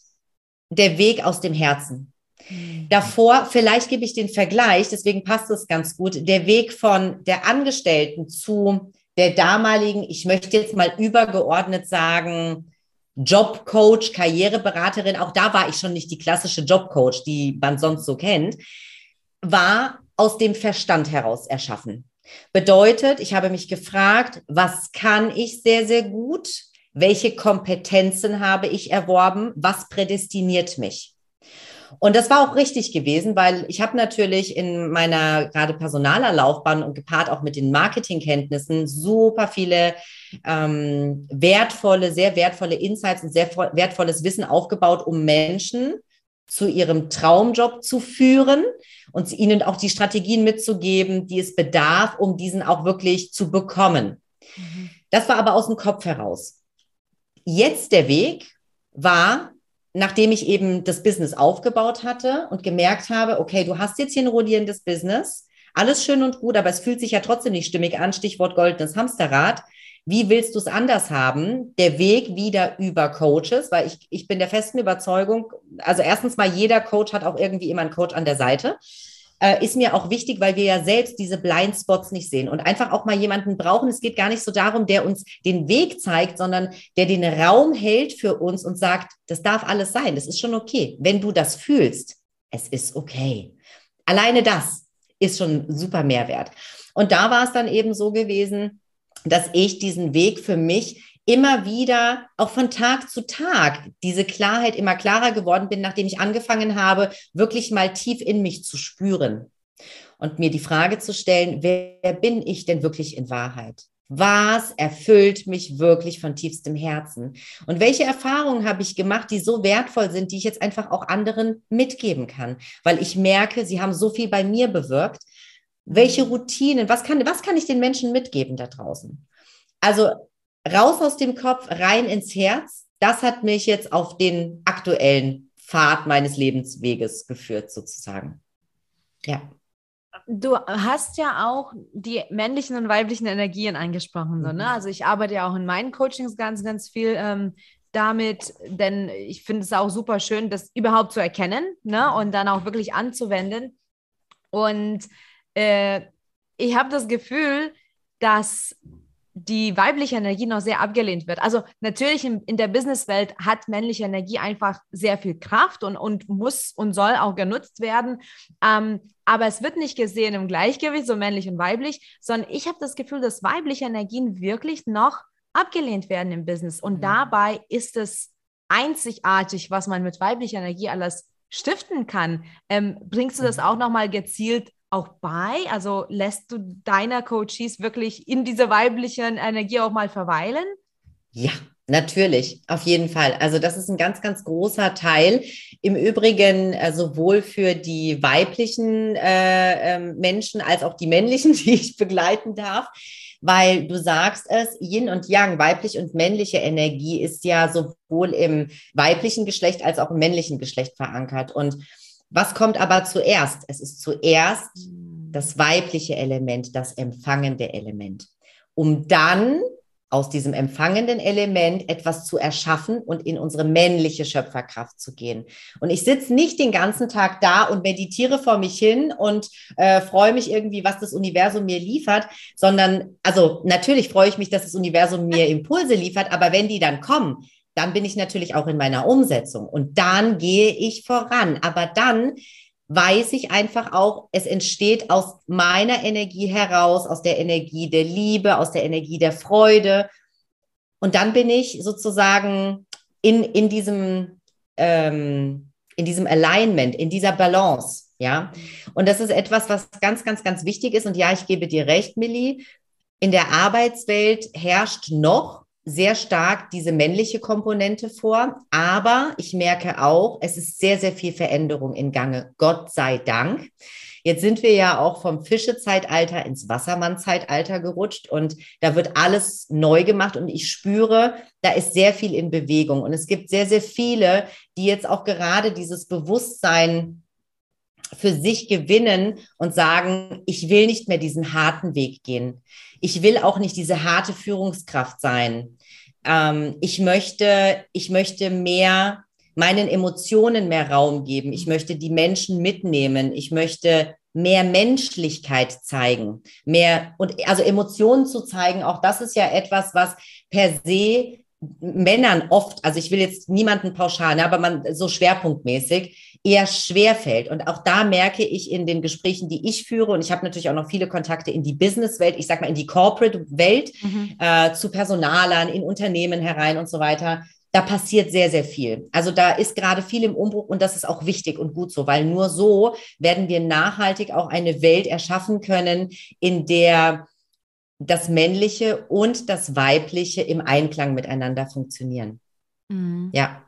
der Weg aus dem Herzen. Mhm. Davor, vielleicht gebe ich den Vergleich, deswegen passt es ganz gut, der Weg von der Angestellten zu der damaligen, ich möchte jetzt mal übergeordnet sagen, Jobcoach, Karriereberaterin, auch da war ich schon nicht die klassische Jobcoach, die man sonst so kennt, war aus dem Verstand heraus erschaffen. Bedeutet, ich habe mich gefragt, was kann ich sehr, sehr gut? Welche Kompetenzen habe ich erworben? Was prädestiniert mich? Und das war auch richtig gewesen, weil ich habe natürlich in meiner gerade personaler Laufbahn und gepaart auch mit den Marketingkenntnissen super viele ähm, wertvolle, sehr wertvolle Insights und sehr wertvolles Wissen aufgebaut, um Menschen zu ihrem Traumjob zu führen und ihnen auch die Strategien mitzugeben, die es bedarf, um diesen auch wirklich zu bekommen. Mhm. Das war aber aus dem Kopf heraus. Jetzt der Weg war, nachdem ich eben das Business aufgebaut hatte und gemerkt habe, okay, du hast jetzt hier ein rollierendes Business, alles schön und gut, aber es fühlt sich ja trotzdem nicht stimmig an, Stichwort goldenes Hamsterrad. Wie willst du es anders haben? Der Weg wieder über Coaches, weil ich, ich bin der festen Überzeugung, also erstens mal, jeder Coach hat auch irgendwie immer einen Coach an der Seite. äh, ist mir auch wichtig, weil wir ja selbst diese Blindspots nicht sehen und einfach auch mal jemanden brauchen. Es geht gar nicht so darum, der uns den Weg zeigt, sondern der den Raum hält für uns und sagt, das darf alles sein, das ist schon okay. Wenn du das fühlst, es ist okay. Alleine das ist schon super Mehrwert. Und da war es dann eben so gewesen, dass ich diesen Weg für mich immer wieder, auch von Tag zu Tag, diese Klarheit immer klarer geworden bin, nachdem ich angefangen habe, wirklich mal tief in mich zu spüren und mir die Frage zu stellen, wer bin ich denn wirklich in Wahrheit? Was erfüllt mich wirklich von tiefstem Herzen? Und welche Erfahrungen habe ich gemacht, die so wertvoll sind, die ich jetzt einfach auch anderen mitgeben kann? Weil ich merke, sie haben so viel bei mir bewirkt. Welche Routinen, was kann, was kann ich den Menschen mitgeben da draußen? Also raus aus dem Kopf, rein ins Herz. Das hat mich jetzt auf den aktuellen Pfad meines Lebensweges geführt, sozusagen. Ja. Du hast ja auch die männlichen und weiblichen Energien angesprochen. So, ne? Mhm. Also ich arbeite ja auch in meinen Coachings ganz, ganz viel ähm, damit, denn ich finde es auch super schön, das überhaupt zu erkennen ne? und dann auch wirklich anzuwenden. Und äh, ich habe das Gefühl, dass die weibliche Energie noch sehr abgelehnt wird. Also natürlich in, in der Businesswelt hat männliche Energie einfach sehr viel Kraft und, und muss und soll auch genutzt werden. Ähm, aber es wird nicht gesehen im Gleichgewicht, so männlich und weiblich, sondern ich habe das Gefühl, dass weibliche Energien wirklich noch abgelehnt werden im Business. Und mhm. dabei ist es einzigartig, was man mit weiblicher Energie alles stiften kann. Ähm, bringst du das mhm. auch nochmal gezielt auch bei? Also lässt du deiner Coaches wirklich in dieser weiblichen Energie auch mal verweilen? Ja, Natürlich, auf jeden Fall. Also das ist ein ganz, ganz großer Teil. Im Übrigen äh, sowohl für die weiblichen äh, äh, Menschen als auch die männlichen, (laughs) die ich begleiten darf, weil du sagst es, Yin und Yang, weiblich und männliche Energie ist ja sowohl im weiblichen Geschlecht als auch im männlichen Geschlecht verankert. Und was kommt aber zuerst? Es ist zuerst das weibliche Element, das empfangende Element, um dann aus diesem empfangenden Element etwas zu erschaffen und in unsere männliche Schöpferkraft zu gehen. Und ich sitze nicht den ganzen Tag da und meditiere vor mich hin und äh, freue mich irgendwie, was das Universum mir liefert, sondern, also natürlich freue ich mich, dass das Universum mir Impulse liefert, aber wenn die dann kommen, dann bin ich natürlich auch in meiner Umsetzung und dann gehe ich voran. Aber dann weiß ich einfach auch, es entsteht aus meiner Energie heraus, aus der Energie der Liebe, aus der Energie der Freude. Und dann bin ich sozusagen in, in diesem, ähm, in diesem Alignment, in dieser Balance. Ja, und das ist etwas, was ganz, ganz, ganz wichtig ist. Und ja, ich gebe dir recht, Millie. In der Arbeitswelt herrscht noch sehr stark diese männliche Komponente vor. Aber ich merke auch, es ist sehr, sehr viel Veränderung in Gange. Gott sei Dank. Jetzt sind wir ja auch vom Fischezeitalter ins Wassermannzeitalter gerutscht und da wird alles neu gemacht und ich spüre, da ist sehr viel in Bewegung und es gibt sehr, sehr viele, die jetzt auch gerade dieses Bewusstsein für sich gewinnen und sagen, ich will nicht mehr diesen harten Weg gehen. Ich will auch nicht diese harte Führungskraft sein. Ähm, ich möchte, ich möchte mehr meinen Emotionen mehr Raum geben. Ich möchte die Menschen mitnehmen. Ich möchte mehr Menschlichkeit zeigen, mehr und also Emotionen zu zeigen. Auch das ist ja etwas, was per se Männern oft, also ich will jetzt niemanden pauschal, ne, aber man so schwerpunktmäßig eher schwer fällt. Und auch da merke ich in den Gesprächen, die ich führe, und ich habe natürlich auch noch viele Kontakte in die Businesswelt, ich sag mal in die Corporate-Welt, mhm. äh, zu Personalern, in Unternehmen herein und so weiter. Da passiert sehr, sehr viel. Also da ist gerade viel im Umbruch und das ist auch wichtig und gut so, weil nur so werden wir nachhaltig auch eine Welt erschaffen können, in der das Männliche und das Weibliche im Einklang miteinander funktionieren. Mhm. Ja.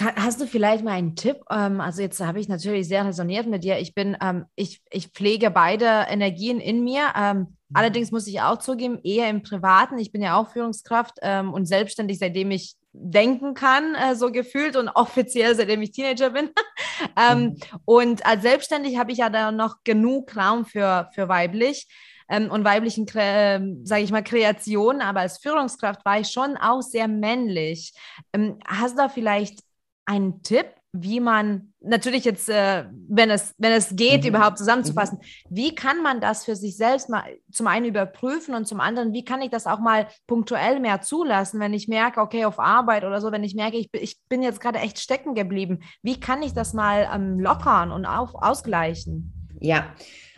Hast du vielleicht mal einen Tipp? Ähm, also jetzt habe ich natürlich sehr resoniert mit dir. Ich bin, ähm, ich, ich pflege beide Energien in mir. Ähm, mhm. allerdings muss ich auch zugeben, eher im Privaten. Ich bin ja auch Führungskraft und selbstständig, seitdem ich denken kann, äh, so gefühlt und (laughs) offiziell, seitdem ich Teenager bin. (laughs) mhm. Und als Selbstständig habe ich ja da noch genug Raum für, für weiblich ähm, und weiblichen, äh, sage ich mal, Kreationen, aber als Führungskraft war ich schon auch sehr männlich. Ähm, hast du da vielleicht einen Tipp, wie man natürlich jetzt, äh, wenn es, wenn es geht, mhm. überhaupt zusammenzufassen, mhm. wie kann man das für sich selbst mal zum einen überprüfen und zum anderen, wie kann ich das auch mal punktuell mehr zulassen, wenn ich merke, okay, auf Arbeit oder so, wenn ich merke, ich, ich bin jetzt gerade echt stecken geblieben, wie kann ich das mal ähm, lockern und auf, ausgleichen? Ja,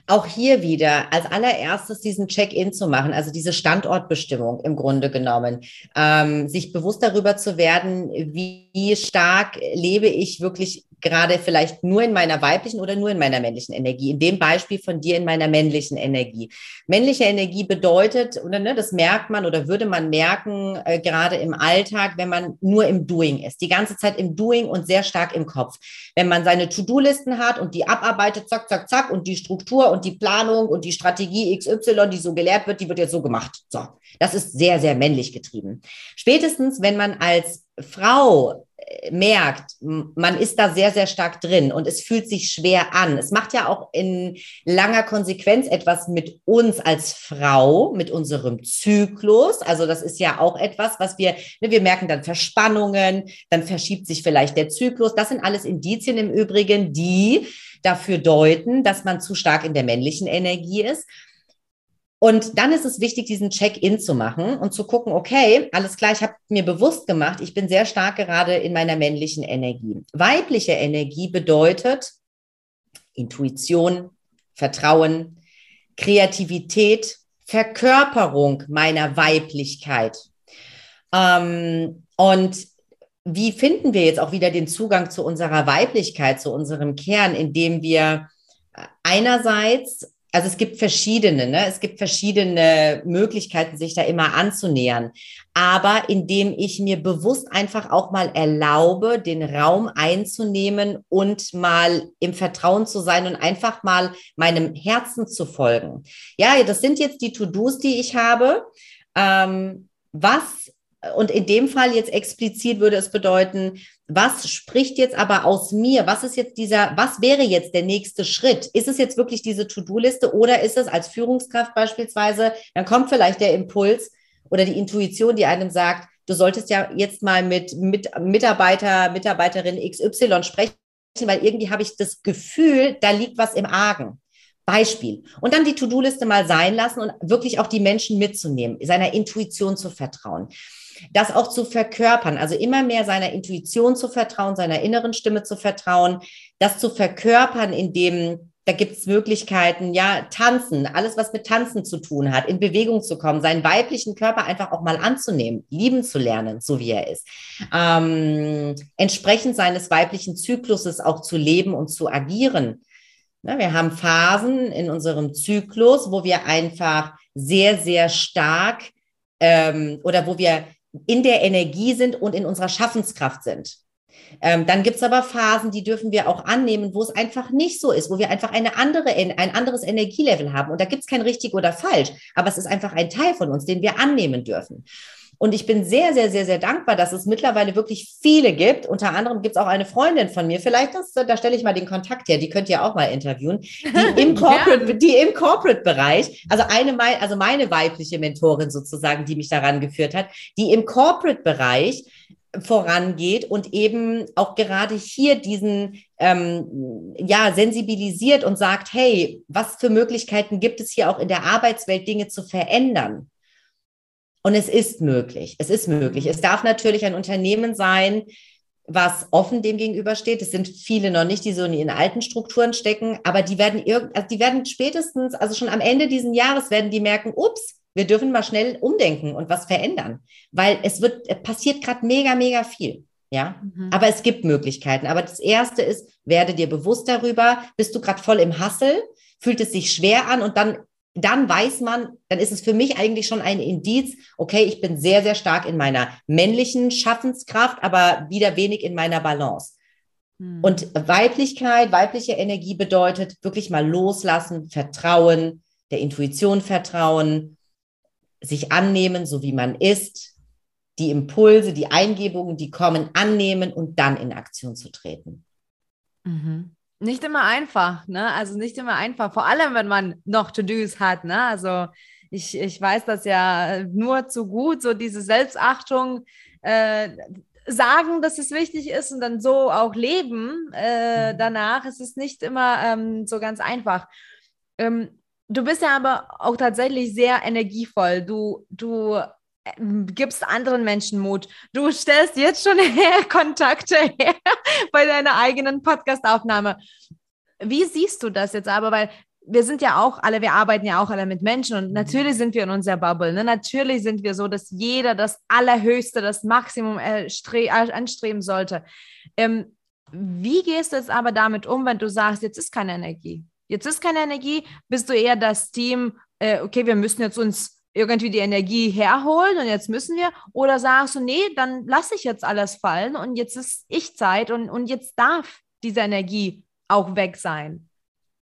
auch hier wieder als allererstes diesen Check-in zu machen, also diese Standortbestimmung im Grunde genommen, ähm, sich bewusst darüber zu werden, wie stark lebe ich wirklich gerade vielleicht nur in meiner weiblichen oder nur in meiner männlichen Energie. In dem Beispiel von dir in meiner männlichen Energie. Männliche Energie bedeutet, oder ne, das merkt man oder würde man merken, äh, gerade im Alltag, wenn man nur im Doing ist, die ganze Zeit im Doing und sehr stark im Kopf. Wenn man seine To-Do-Listen hat und die abarbeitet, zack, zack, zack, und die Struktur und die Planung und die Strategie XY, die so gelehrt wird, die wird jetzt so gemacht. So, das ist sehr, sehr männlich getrieben. Spätestens, wenn man als Frau merkt, man ist da sehr, sehr stark drin und es fühlt sich schwer an. Es macht ja auch in langer Konsequenz etwas mit uns als Frau, mit unserem Zyklus. Also das ist ja auch etwas, was wir, ne, wir merken dann Verspannungen, dann verschiebt sich vielleicht der Zyklus. Das sind alles Indizien im Übrigen, die dafür deuten, dass man zu stark in der männlichen Energie ist. Und dann ist es wichtig, diesen Check-in zu machen und zu gucken, okay, alles klar, ich habe mir bewusst gemacht, ich bin sehr stark gerade in meiner männlichen Energie. Weibliche Energie bedeutet Intuition, Vertrauen, Kreativität, Verkörperung meiner Weiblichkeit. Ähm, und wie finden wir jetzt auch wieder den Zugang zu unserer Weiblichkeit, zu unserem Kern, indem wir einerseits also es gibt verschiedene, ne? es gibt verschiedene Möglichkeiten, sich da immer anzunähern. Aber indem ich mir bewusst einfach auch mal erlaube, den Raum einzunehmen und mal im Vertrauen zu sein und einfach mal meinem Herzen zu folgen. Ja, das sind jetzt die To-Dos, die ich habe. Ähm, was und in dem Fall jetzt explizit würde es bedeuten, was spricht jetzt aber aus mir? Was ist jetzt dieser, was wäre jetzt der nächste Schritt? Ist es jetzt wirklich diese To-Do-Liste oder ist es als Führungskraft beispielsweise, dann kommt vielleicht der Impuls oder die Intuition, die einem sagt, du solltest ja jetzt mal mit, mit Mitarbeiter, Mitarbeiterin XY sprechen, weil irgendwie habe ich das Gefühl, da liegt was im Argen. Beispiel. Und dann die To-Do-Liste mal sein lassen und wirklich auch die Menschen mitzunehmen, seiner Intuition zu vertrauen das auch zu verkörpern, also immer mehr seiner Intuition zu vertrauen, seiner inneren Stimme zu vertrauen, das zu verkörpern, indem da gibt es Möglichkeiten, ja, tanzen, alles, was mit Tanzen zu tun hat, in Bewegung zu kommen, seinen weiblichen Körper einfach auch mal anzunehmen, lieben zu lernen, so wie er ist. Ähm, entsprechend seines weiblichen Zykluses auch zu leben und zu agieren. Na, wir haben Phasen in unserem Zyklus, wo wir einfach sehr, sehr stark ähm, oder wo wir in der Energie sind und in unserer Schaffenskraft sind. Ähm, dann gibt es aber Phasen, die dürfen wir auch annehmen, wo es einfach nicht so ist, wo wir einfach eine andere, ein anderes Energielevel haben. Und da gibt es kein richtig oder falsch, aber es ist einfach ein Teil von uns, den wir annehmen dürfen. Und ich bin sehr, sehr, sehr, sehr dankbar, dass es mittlerweile wirklich viele gibt. Unter anderem gibt es auch eine Freundin von mir, vielleicht, das, da stelle ich mal den Kontakt her, die könnt ihr auch mal interviewen, die (laughs) im Corporate, die im Corporate-Bereich, also eine, also meine weibliche Mentorin sozusagen, die mich daran geführt hat, die im Corporate-Bereich vorangeht und eben auch gerade hier diesen ähm, ja sensibilisiert und sagt, hey, was für Möglichkeiten gibt es hier auch in der Arbeitswelt Dinge zu verändern? Und es ist möglich. Es ist möglich. Es darf natürlich ein Unternehmen sein, was offen dem gegenübersteht. Es sind viele noch nicht, die so in ihren alten Strukturen stecken, aber die werden irgend, also die werden spätestens, also schon am Ende dieses Jahres werden die merken, ups, wir dürfen mal schnell umdenken und was verändern, weil es wird passiert gerade mega, mega viel. Ja, mhm. aber es gibt Möglichkeiten. Aber das erste ist, werde dir bewusst darüber, bist du gerade voll im Hassel, fühlt es sich schwer an und dann dann weiß man, dann ist es für mich eigentlich schon ein Indiz, okay, ich bin sehr, sehr stark in meiner männlichen Schaffenskraft, aber wieder wenig in meiner Balance. Hm. Und Weiblichkeit, weibliche Energie bedeutet wirklich mal loslassen, vertrauen, der Intuition vertrauen, sich annehmen, so wie man ist, die Impulse, die Eingebungen, die kommen, annehmen und dann in Aktion zu treten. Mhm. Nicht immer einfach, ne? Also nicht immer einfach, vor allem wenn man noch To-Dos hat, ne? Also ich, ich weiß das ja nur zu gut, so diese Selbstachtung, äh, sagen, dass es wichtig ist und dann so auch leben äh, Mhm. danach. Es ist nicht immer ähm, so ganz einfach. Ähm, du bist ja aber auch tatsächlich sehr energievoll. Du, du gibst anderen Menschen Mut. Du stellst jetzt schon (laughs) her Kontakte her bei deiner eigenen Podcastaufnahme. Wie siehst du das jetzt aber? Weil wir sind ja auch alle, wir arbeiten ja auch alle mit Menschen und natürlich sind wir in unserer Bubble. Ne? Natürlich sind wir so, dass jeder das Allerhöchste, das Maximum erstre- äh, anstreben sollte. Ähm, wie gehst du jetzt aber damit um, wenn du sagst, jetzt ist keine Energie? Jetzt ist keine Energie, bist du eher das Team, äh, okay, wir müssen jetzt uns irgendwie die Energie herholen und jetzt müssen wir? Oder sagst du, nee, dann lasse ich jetzt alles fallen und jetzt ist ich Zeit und, und jetzt darf diese Energie auch weg sein?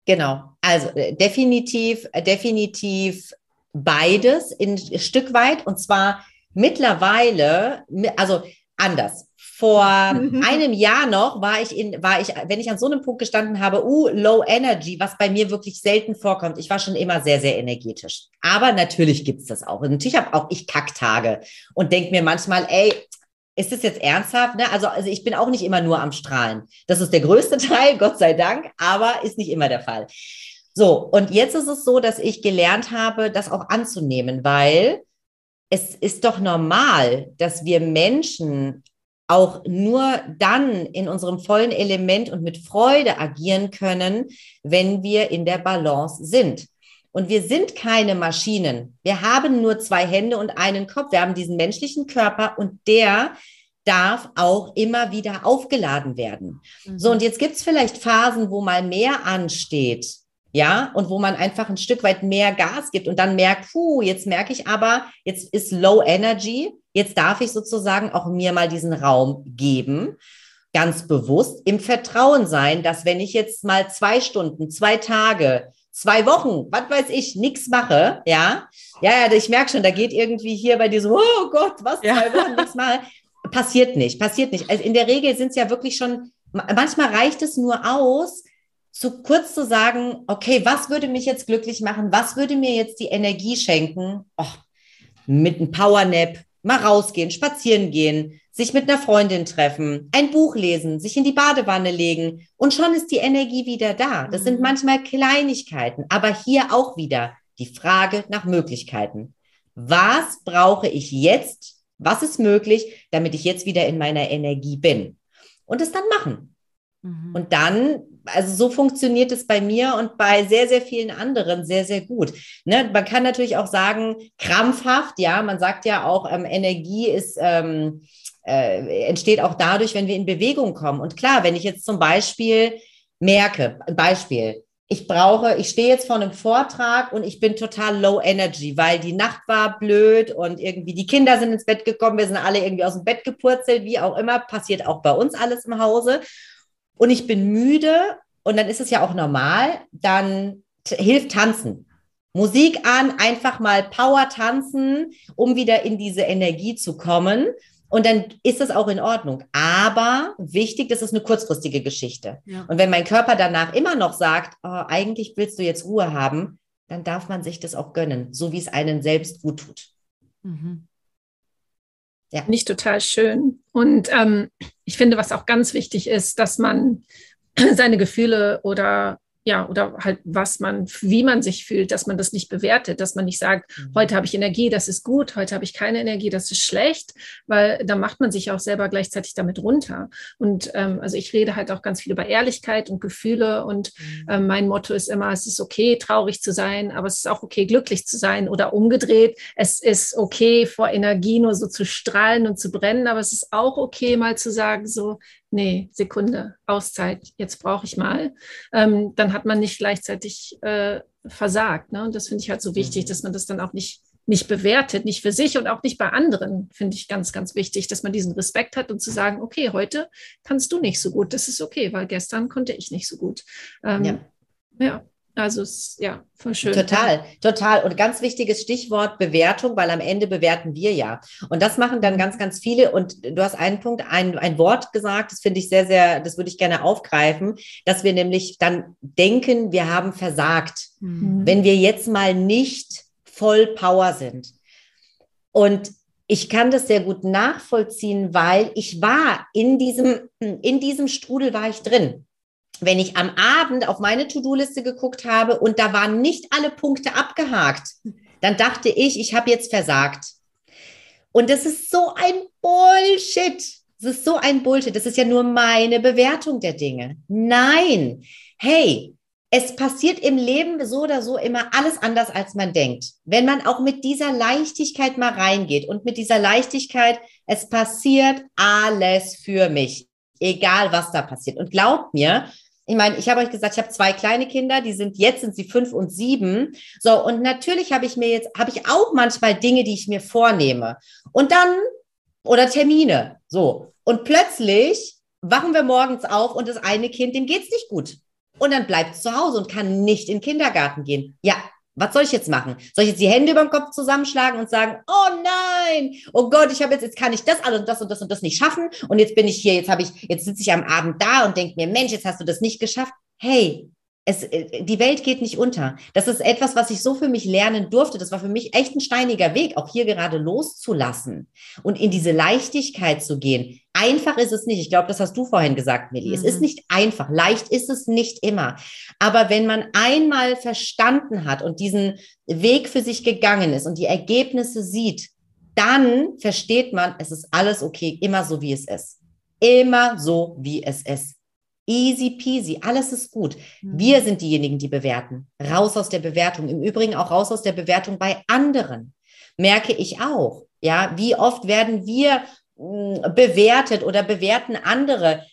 Genau, also äh, definitiv, äh, definitiv beides in Stück weit und zwar mittlerweile, mi- also anders. Vor einem Jahr noch war ich in, war ich, wenn ich an so einem Punkt gestanden habe, uh, Low Energy, was bei mir wirklich selten vorkommt. Ich war schon immer sehr, sehr energetisch. Aber natürlich gibt's das auch. Und natürlich habe auch ich Kacktage und denke mir manchmal, ey, ist das jetzt ernsthaft? Ne? Also, also ich bin auch nicht immer nur am Strahlen. Das ist der größte (laughs) Teil, Gott sei Dank, aber ist nicht immer der Fall. So, und jetzt ist es so, dass ich gelernt habe, das auch anzunehmen, weil es ist doch normal, dass wir Menschen auch nur dann in unserem vollen Element und mit Freude agieren können, wenn wir in der Balance sind. Und wir sind keine Maschinen. Wir haben nur zwei Hände und einen Kopf. Wir haben diesen menschlichen Körper und der darf auch immer wieder aufgeladen werden. So, und jetzt gibt's vielleicht Phasen, wo mal mehr ansteht, ja, und wo man einfach ein Stück weit mehr Gas gibt und dann merkt, puh, jetzt merke ich aber, jetzt ist Low Energy, jetzt darf ich sozusagen auch mir mal diesen Raum geben, ganz bewusst im Vertrauen sein, dass wenn ich jetzt mal zwei Stunden, zwei Tage, zwei Wochen, was weiß ich, nichts mache, ja, ja, ja, ich merke schon, da geht irgendwie hier bei dir so, oh Gott, was, zwei Ja. Wochen, nichts mache, passiert nicht, passiert nicht. Also in der Regel sind es ja wirklich schon, ma- manchmal reicht es nur aus, zu kurz zu sagen, okay, was würde mich jetzt glücklich machen? Was würde mir jetzt die Energie schenken? Och, mit einem Powernap, mal rausgehen, spazieren gehen, sich mit einer Freundin treffen, ein Buch lesen, sich in die Badewanne legen und schon ist die Energie wieder da. Das sind Mhm. manchmal Kleinigkeiten, aber hier auch wieder die Frage nach Möglichkeiten. Was brauche ich jetzt? Was ist möglich, damit ich jetzt wieder in meiner Energie bin? Und es dann machen. Mhm. Und dann, also so funktioniert es bei mir und bei sehr, sehr vielen anderen sehr, sehr gut. Ne? Man kann natürlich auch sagen, krampfhaft, ja, man sagt ja auch, ähm, Energie ist, ähm, äh, entsteht auch dadurch, wenn wir in Bewegung kommen. Und klar, wenn ich jetzt zum Beispiel merke, Beispiel, ich brauche, ich stehe jetzt vor einem Vortrag und ich bin total low energy, weil die Nacht war blöd und irgendwie die Kinder sind ins Bett gekommen, wir sind alle irgendwie aus dem Bett gepurzelt, wie auch immer, passiert auch bei uns alles im Hause. Und ich bin müde und dann ist es ja auch normal, dann hilft tanzen. Musik an, einfach mal Power tanzen, um wieder in diese Energie zu kommen. Und dann ist es auch in Ordnung. Aber wichtig, das ist eine kurzfristige Geschichte. Ja. Und wenn mein Körper danach immer noch sagt, oh, eigentlich willst du jetzt Ruhe haben, dann darf man sich das auch gönnen, so wie es einen selbst gut tut. Mhm. Nicht total schön. Und ähm, ich finde, was auch ganz wichtig ist, dass man (clears throat) seine Gefühle oder ja, oder halt was man, wie man sich fühlt, dass man das nicht bewertet, dass man nicht sagt, heute habe ich Energie, das ist gut, heute habe ich keine Energie, das ist schlecht, weil da macht man sich auch selber gleichzeitig damit runter. Und ähm, also ich rede halt auch ganz viel über Ehrlichkeit und Gefühle und ähm, mein Motto ist immer, es ist okay, traurig zu sein, aber es ist auch okay, glücklich zu sein oder umgedreht. Es ist okay, vor Energie nur so zu strahlen und zu brennen, aber es ist auch okay, mal zu sagen, so, nee, Sekunde, Auszeit, jetzt brauche ich mal. Ähm, dann hat man nicht gleichzeitig äh, versagt. Ne? Und das finde ich halt so wichtig, Mhm. dass man das dann auch nicht nicht bewertet, nicht für sich und auch nicht bei anderen, finde ich ganz, ganz wichtig, dass man diesen Respekt hat und zu sagen, okay, heute kannst du nicht so gut, das ist okay, weil gestern konnte ich nicht so gut. Ähm, Ja. ja. Also es, ja, voll schön. Total, total. Und ganz wichtiges Stichwort Bewertung, weil am Ende bewerten wir ja. Und das machen dann ganz, ganz viele. Und du hast einen Punkt, ein, ein Wort gesagt, das finde ich sehr, sehr, das würde ich gerne aufgreifen, dass wir nämlich dann denken, wir haben versagt, Mhm. wenn wir jetzt mal nicht voll Power sind. Und ich kann das sehr gut nachvollziehen, weil ich war in diesem, in diesem Strudel war ich drin. Wenn ich am Abend auf meine To-Do-Liste geguckt habe und da waren nicht alle Punkte abgehakt, dann dachte ich, ich habe jetzt versagt. Und das ist so ein Bullshit. Das ist so ein Bullshit. Das ist ja nur meine Bewertung der Dinge. Nein. Hey, es passiert im Leben so oder so immer alles anders, als man denkt. Wenn man auch mit dieser Leichtigkeit mal reingeht und mit dieser Leichtigkeit, es passiert alles für mich, egal was da passiert. Und glaubt mir, ich meine, ich habe euch gesagt, ich habe zwei kleine Kinder, die sind jetzt sind sie fünf und sieben. So und natürlich habe ich mir jetzt habe ich auch manchmal Dinge, die ich mir vornehme und dann oder Termine. So und plötzlich wachen wir morgens auf und das eine Kind, dem geht's nicht gut und dann bleibt es zu Hause und kann nicht in den Kindergarten gehen. Ja, was soll ich jetzt machen? Soll ich jetzt die Hände über den Kopf zusammenschlagen und sagen, oh nein, oh Gott, ich habe jetzt, jetzt kann ich das alles und das und das und das nicht schaffen und jetzt bin ich hier, jetzt habe ich, jetzt sitze ich am Abend da und denke mir, Mensch, jetzt hast du das nicht geschafft. Hey, es, äh, die Welt geht nicht unter. Das ist etwas, was ich so für mich lernen durfte. Das war für mich echt ein steiniger Weg, auch hier gerade loszulassen und in diese Leichtigkeit zu gehen. Einfach ist es nicht. Ich glaube, das hast du vorhin gesagt, Millie. Mhm. Es ist mhm. nicht einfach. Leicht ist es nicht immer. Aber wenn man einmal verstanden hat und diesen Weg für sich gegangen ist und die Ergebnisse sieht, dann versteht man, es ist alles okay, immer so, wie es ist. Immer so, wie es ist. Easy peasy, alles ist gut. Mhm. Wir sind diejenigen, die bewerten. Raus aus der Bewertung. Im Übrigen auch raus aus der Bewertung bei anderen. Merke ich auch. Ja, wie oft werden wir mh, hm, bewertet oder bewerten andere?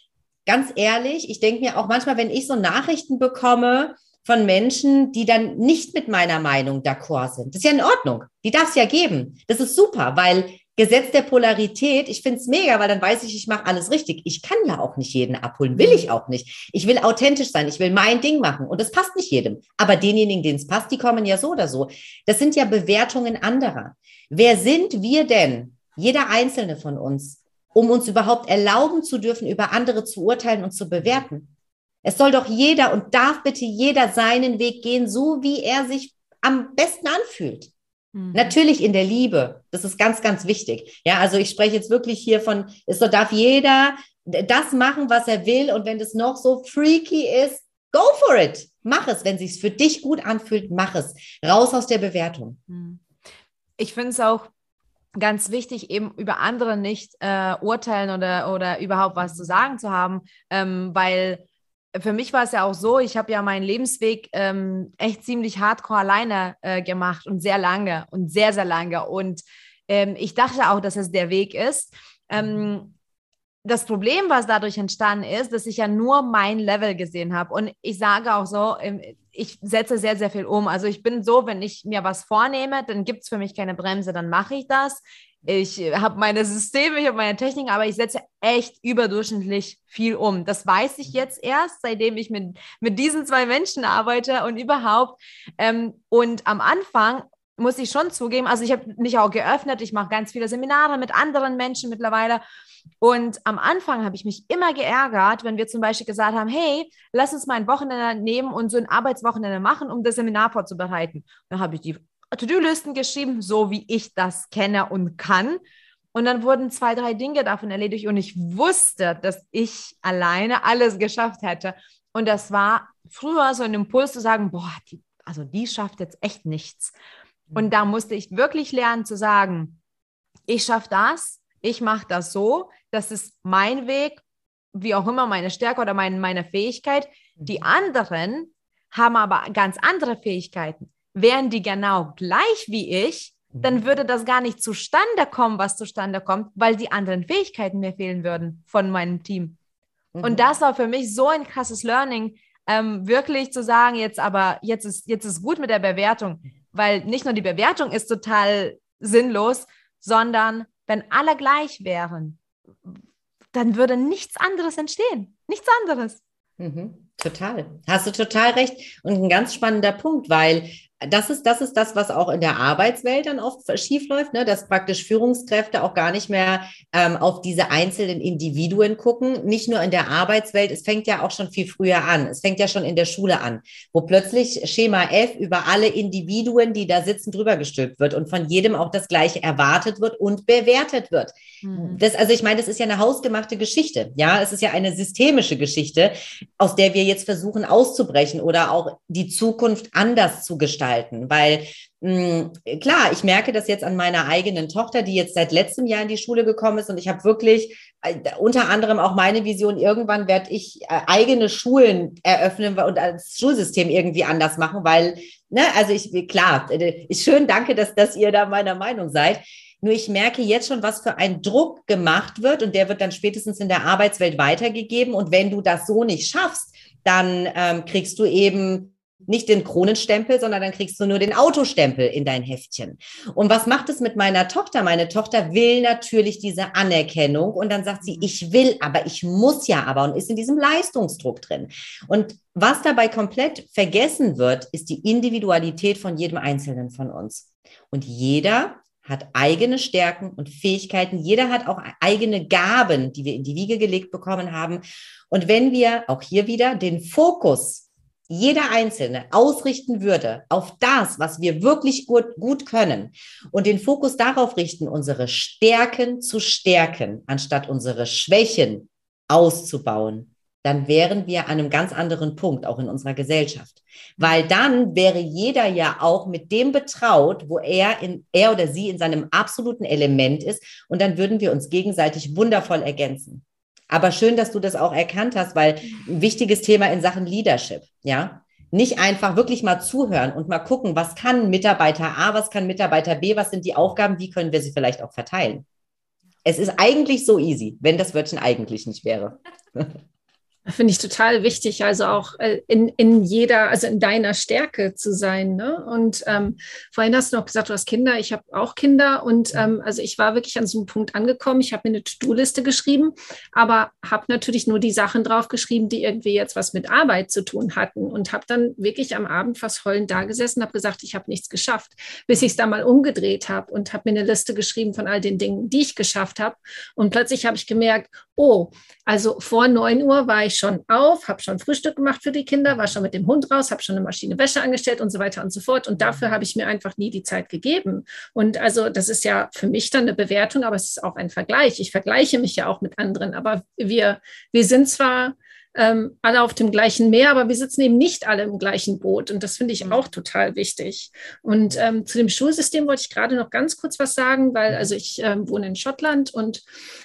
Ganz ehrlich, ich denke mir auch manchmal, wenn ich so Nachrichten bekomme von Menschen, die dann nicht mit meiner Meinung d'accord sind, das ist ja in Ordnung. Die darf es ja geben. Das ist super, weil Gesetz der Polarität, ich finde es mega, weil dann weiß ich, ich mache alles richtig. Ich kann ja auch nicht jeden abholen, will ich auch nicht. Ich will authentisch sein, ich will mein Ding machen und das passt nicht jedem. Aber denjenigen, denen es passt, die kommen ja so oder so. Das sind ja Bewertungen anderer. Wer sind wir denn, jeder einzelne von uns, um uns überhaupt erlauben zu dürfen, über andere zu urteilen und zu bewerten? Es soll doch jeder und darf bitte jeder seinen Weg gehen, so wie er sich am besten anfühlt. Mhm. Natürlich in der Liebe. Das ist ganz, ganz wichtig. Ja, also ich spreche jetzt wirklich hier von, es darf jeder das machen, was er will. Und wenn es noch so freaky ist, go for it. Mach es. Wenn es sich für dich gut anfühlt, mach es. Raus aus der Bewertung. Mhm. Ich finde es auch ganz wichtig, eben über andere nicht äh, urteilen oder, oder überhaupt was zu sagen zu haben, ähm, weil für mich war es ja auch so, ich habe ja meinen Lebensweg ähm, echt ziemlich hardcore alleine äh, gemacht und sehr lange und sehr, sehr lange. Und ähm, ich dachte auch, dass es der Weg ist. Ähm, das Problem, was dadurch entstanden ist, dass ich ja nur mein Level gesehen habe. Und ich sage auch so, ähm, ich setze sehr, sehr viel um. Also ich bin so, wenn ich mir was vornehme, dann gibt es für mich keine Bremse, dann mache ich das ich habe meine Systeme, ich habe meine Techniken, aber ich setze echt überdurchschnittlich viel um. Das weiß ich jetzt erst, seitdem ich mit, mit diesen zwei Menschen arbeite und überhaupt. Ähm, und am Anfang muss ich schon zugeben, also ich habe mich auch geöffnet, ich mache ganz viele Seminare mit anderen Menschen mittlerweile. Und am Anfang habe ich mich immer geärgert, wenn wir zum Beispiel gesagt haben, hey, lass uns mal ein Wochenende nehmen und so ein Arbeitswochenende machen, um das Seminar vorzubereiten. Dann habe ich die To-Do-Listen geschrieben, so wie ich das kenne und kann. Und dann wurden zwei, drei Dinge davon erledigt und ich wusste, dass ich alleine alles geschafft hätte. Und das war früher so ein Impuls zu sagen, boah, die, also die schafft jetzt echt nichts. Und mhm. da musste ich wirklich lernen zu sagen, ich schaffe das, ich mache das so, das ist mein Weg, wie auch immer meine Stärke oder mein, meine Fähigkeit. Die mhm. anderen haben aber ganz andere Fähigkeiten wären die genau gleich wie ich, dann mhm. würde das gar nicht zustande kommen, was zustande kommt, weil die anderen Fähigkeiten mir fehlen würden von meinem Team. Mhm. Und das war für mich so ein krasses Learning, ähm, wirklich zu sagen, jetzt aber, jetzt ist, jetzt ist gut mit der Bewertung, weil nicht nur die Bewertung ist total sinnlos, sondern wenn alle gleich wären, dann würde nichts anderes entstehen. Nichts anderes. Mhm. Total. Hast du total recht. Und ein ganz spannender Punkt, weil das ist, das ist das, was auch in der Arbeitswelt dann oft schiefläuft, ne? dass praktisch Führungskräfte auch gar nicht mehr ähm, auf diese einzelnen Individuen gucken. Nicht nur in der Arbeitswelt, es fängt ja auch schon viel früher an. Es fängt ja schon in der Schule an, wo plötzlich Schema F über alle Individuen, die da sitzen, drüber gestülpt wird und von jedem auch das Gleiche erwartet wird und bewertet wird. Mhm. Das, also ich meine, das ist ja eine hausgemachte Geschichte. Ja, es ist ja eine systemische Geschichte, aus der wir jetzt versuchen auszubrechen oder auch die Zukunft anders zu gestalten, weil mh, hm, klar, ich merke das jetzt an meiner eigenen Tochter, die jetzt seit letztem Jahr in die Schule gekommen ist und ich habe wirklich äh, unter anderem auch meine Vision, irgendwann werde ich äh, eigene Schulen eröffnen und das Schulsystem irgendwie anders machen, weil, ne, also ich, klar, äh, ist schön, danke, dass, dass ihr da meiner Meinung seid. Nur ich merke jetzt schon, was für ein Druck gemacht wird und der wird dann spätestens in der Arbeitswelt weitergegeben. Und wenn du das so nicht schaffst, dann ähm, kriegst du eben nicht den Kronenstempel, sondern dann kriegst du nur den Autostempel in dein Heftchen. Und was macht es mit meiner Tochter? Meine Tochter will natürlich diese Anerkennung und dann sagt sie, ich will, aber ich muss ja aber und ist in diesem Leistungsdruck drin. Und was dabei komplett vergessen wird, ist die Individualität von jedem Einzelnen von uns. Und jeder hat eigene Stärken und Fähigkeiten. Jeder hat auch eigene Gaben, die wir in die Wiege gelegt bekommen haben. Und wenn wir auch hier wieder den Fokus jeder Einzelne ausrichten würde auf das, was wir wirklich gut, gut können und den Fokus darauf richten, unsere Stärken zu stärken, anstatt unsere Schwächen auszubauen, dann wären wir an einem ganz anderen Punkt, auch in unserer Gesellschaft. Weil dann wäre jeder ja auch mit dem betraut, wo er, in, er oder sie in seinem absoluten Element ist. Und dann würden wir uns gegenseitig wundervoll ergänzen. Aber schön, dass du das auch erkannt hast, weil ein wichtiges Thema in Sachen Leadership, ja. Nicht einfach wirklich mal zuhören und mal gucken, was kann Mitarbeiter A, was kann Mitarbeiter B, was sind die Aufgaben, wie können wir sie vielleicht auch verteilen. Es ist eigentlich so easy, wenn das Wörtchen eigentlich nicht wäre. (laughs) Finde ich total wichtig, also auch äh, in, in jeder, also in deiner Stärke zu sein. Ne? Und ähm, vorhin hast du noch gesagt, du hast Kinder, ich habe auch Kinder und ähm, also ich war wirklich an so einem Punkt angekommen. Ich habe mir eine To-Do-Liste geschrieben, aber habe natürlich nur die Sachen draufgeschrieben, die irgendwie jetzt was mit Arbeit zu tun hatten und habe dann wirklich am Abend fast heulend da gesessen, habe gesagt, ich habe nichts geschafft, bis ich es da mal umgedreht habe und habe mir eine Liste geschrieben von all den Dingen, die ich geschafft habe. Und plötzlich habe ich gemerkt, oh, also vor 9 Uhr war ich schon auf, habe schon Frühstück gemacht für die Kinder, war schon mit dem Hund raus, habe schon eine Maschine Wäsche angestellt und so weiter und so fort. Und dafür habe ich mir einfach nie die Zeit gegeben. Und also das ist ja für mich dann eine Bewertung, aber es ist auch ein Vergleich. Ich vergleiche mich ja auch mit anderen, aber wir, wir sind zwar ähm, alle auf dem gleichen Meer, aber wir sitzen eben nicht alle im gleichen Boot. Und das finde ich mhm. auch total wichtig. Und ähm, zu dem Schulsystem wollte ich gerade noch ganz kurz was sagen, weil also ich ähm, wohne in Schottland und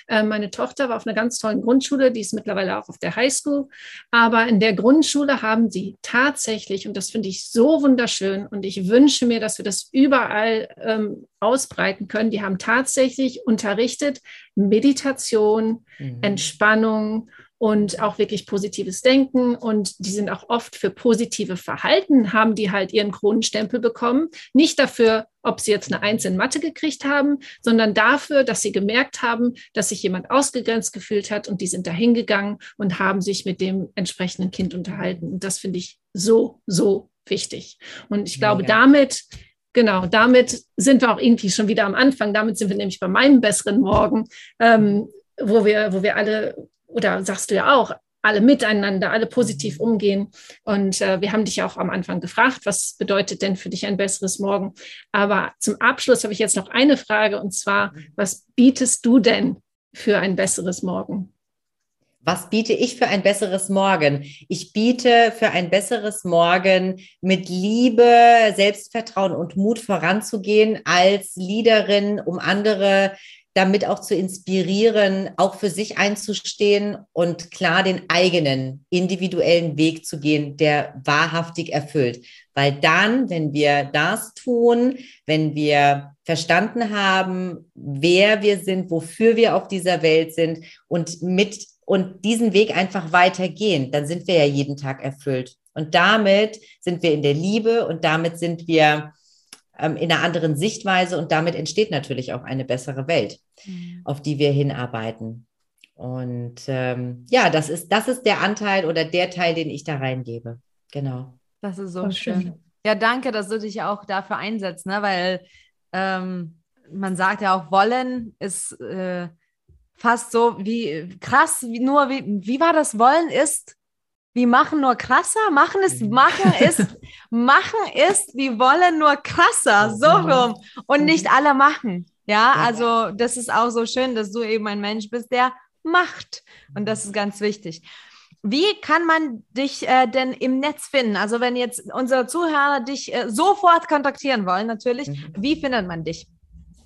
äh, meine Tochter war auf einer ganz tollen Grundschule, die ist mittlerweile auch auf der Highschool. Aber in der Grundschule haben sie tatsächlich, und das finde ich so wunderschön, und ich wünsche mir, dass wir das überall ähm, ausbreiten können, die haben tatsächlich unterrichtet Meditation, mhm. Entspannung und auch wirklich positives Denken. Und die sind auch oft für positive Verhalten, haben die halt ihren Kronenstempel bekommen. Nicht dafür, ob sie jetzt eine Eins in Mathe gekriegt haben, sondern dafür, dass sie gemerkt haben, dass sich jemand ausgegrenzt gefühlt hat und die sind da hingegangen und haben sich mit dem entsprechenden Kind unterhalten. Und das finde ich so, so wichtig. Und ich glaube, ja. damit Genau, damit sind wir auch irgendwie schon wieder am Anfang. Damit sind wir nämlich bei meinem besseren Morgen, ähm, wo wir, wo wir alle oder sagst du ja auch, alle miteinander, alle positiv umgehen. Und äh, wir haben dich ja auch am Anfang gefragt, was bedeutet denn für dich ein besseres Morgen? Aber zum Abschluss habe ich jetzt noch eine Frage und zwar, was bietest du denn für ein besseres Morgen? Was biete ich für ein besseres Morgen? Ich biete für ein besseres Morgen mit Liebe, Selbstvertrauen und Mut voranzugehen als Leaderin, um andere damit auch zu inspirieren, auch für sich einzustehen und klar den eigenen individuellen Weg zu gehen, der wahrhaftig erfüllt. Weil dann, wenn wir das tun, wenn wir verstanden haben, wer wir sind, wofür wir auf dieser Welt sind und mit und diesen Weg einfach weitergehen, dann sind wir ja jeden Tag erfüllt. Und damit sind wir in der Liebe und damit sind wir ähm, in einer anderen Sichtweise und damit entsteht natürlich auch eine bessere Welt, mhm. auf die wir hinarbeiten. Und ähm, ja, das ist, das ist der Anteil oder der Teil, den ich da reingebe. Genau. Das ist so schön. schön. Ja, danke, dass du dich auch dafür einsetzt, ne? weil ähm, man sagt ja auch, wollen ist äh, fast so wie krass, wie nur wie, wie war das? Wollen ist wie machen nur krasser, machen ist, mhm. machen ist, (laughs) machen ist, wie wollen nur krasser, so rum. Und mhm. nicht alle machen. Ja, also das ist auch so schön, dass du eben ein Mensch bist, der macht. Und das ist ganz wichtig. Wie kann man dich äh, denn im Netz finden? Also wenn jetzt unsere Zuhörer dich äh, sofort kontaktieren wollen, natürlich, mhm. wie findet man dich?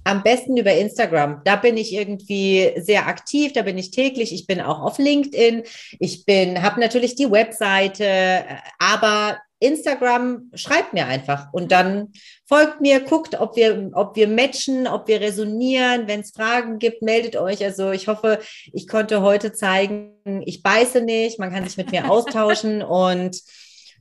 Am besten über Instagram. Da bin ich irgendwie sehr aktiv, da bin ich täglich. Ich bin auch auf LinkedIn. Ich bin, habe natürlich die Webseite, aber Instagram schreibt mir einfach und dann folgt mir, guckt, ob wir, ob wir matchen, ob wir resonieren. Wenn es Fragen gibt, meldet euch. Also ich hoffe, ich konnte heute zeigen, ich beiße nicht, man kann sich mit mir austauschen (laughs) und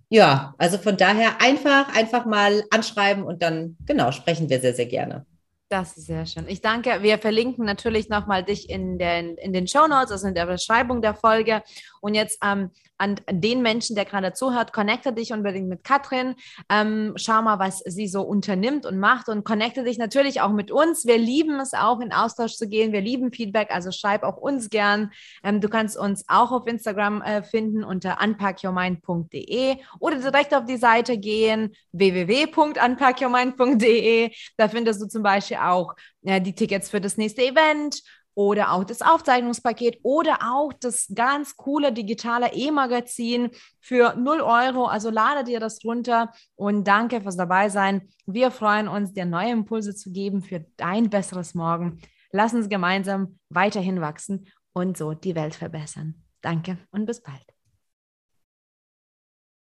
ja, also von daher einfach, einfach mal anschreiben und dann, genau, sprechen wir sehr, sehr gerne. Das ist sehr schön. Ich danke. Wir verlinken natürlich nochmal dich in den, in den Show Notes, also in der Beschreibung der Folge. Und jetzt ähm, an den Menschen, der gerade zuhört, connecte dich unbedingt mit Katrin. Ähm, schau mal, was sie so unternimmt und macht und connecte dich natürlich auch mit uns. Wir lieben es auch, in Austausch zu gehen. Wir lieben Feedback, also schreib auch uns gern. Ähm, du kannst uns auch auf Instagram äh, finden unter unpackyourmind.de oder direkt auf die Seite gehen, www.unpackyourmind.de. Da findest du zum Beispiel auch äh, die Tickets für das nächste Event oder auch das Aufzeichnungspaket oder auch das ganz coole digitale E-Magazin für 0 Euro. Also lade dir das runter und danke fürs dabei sein. Wir freuen uns, dir neue Impulse zu geben für dein besseres Morgen. Lass uns gemeinsam weiterhin wachsen und so die Welt verbessern. Danke und bis bald.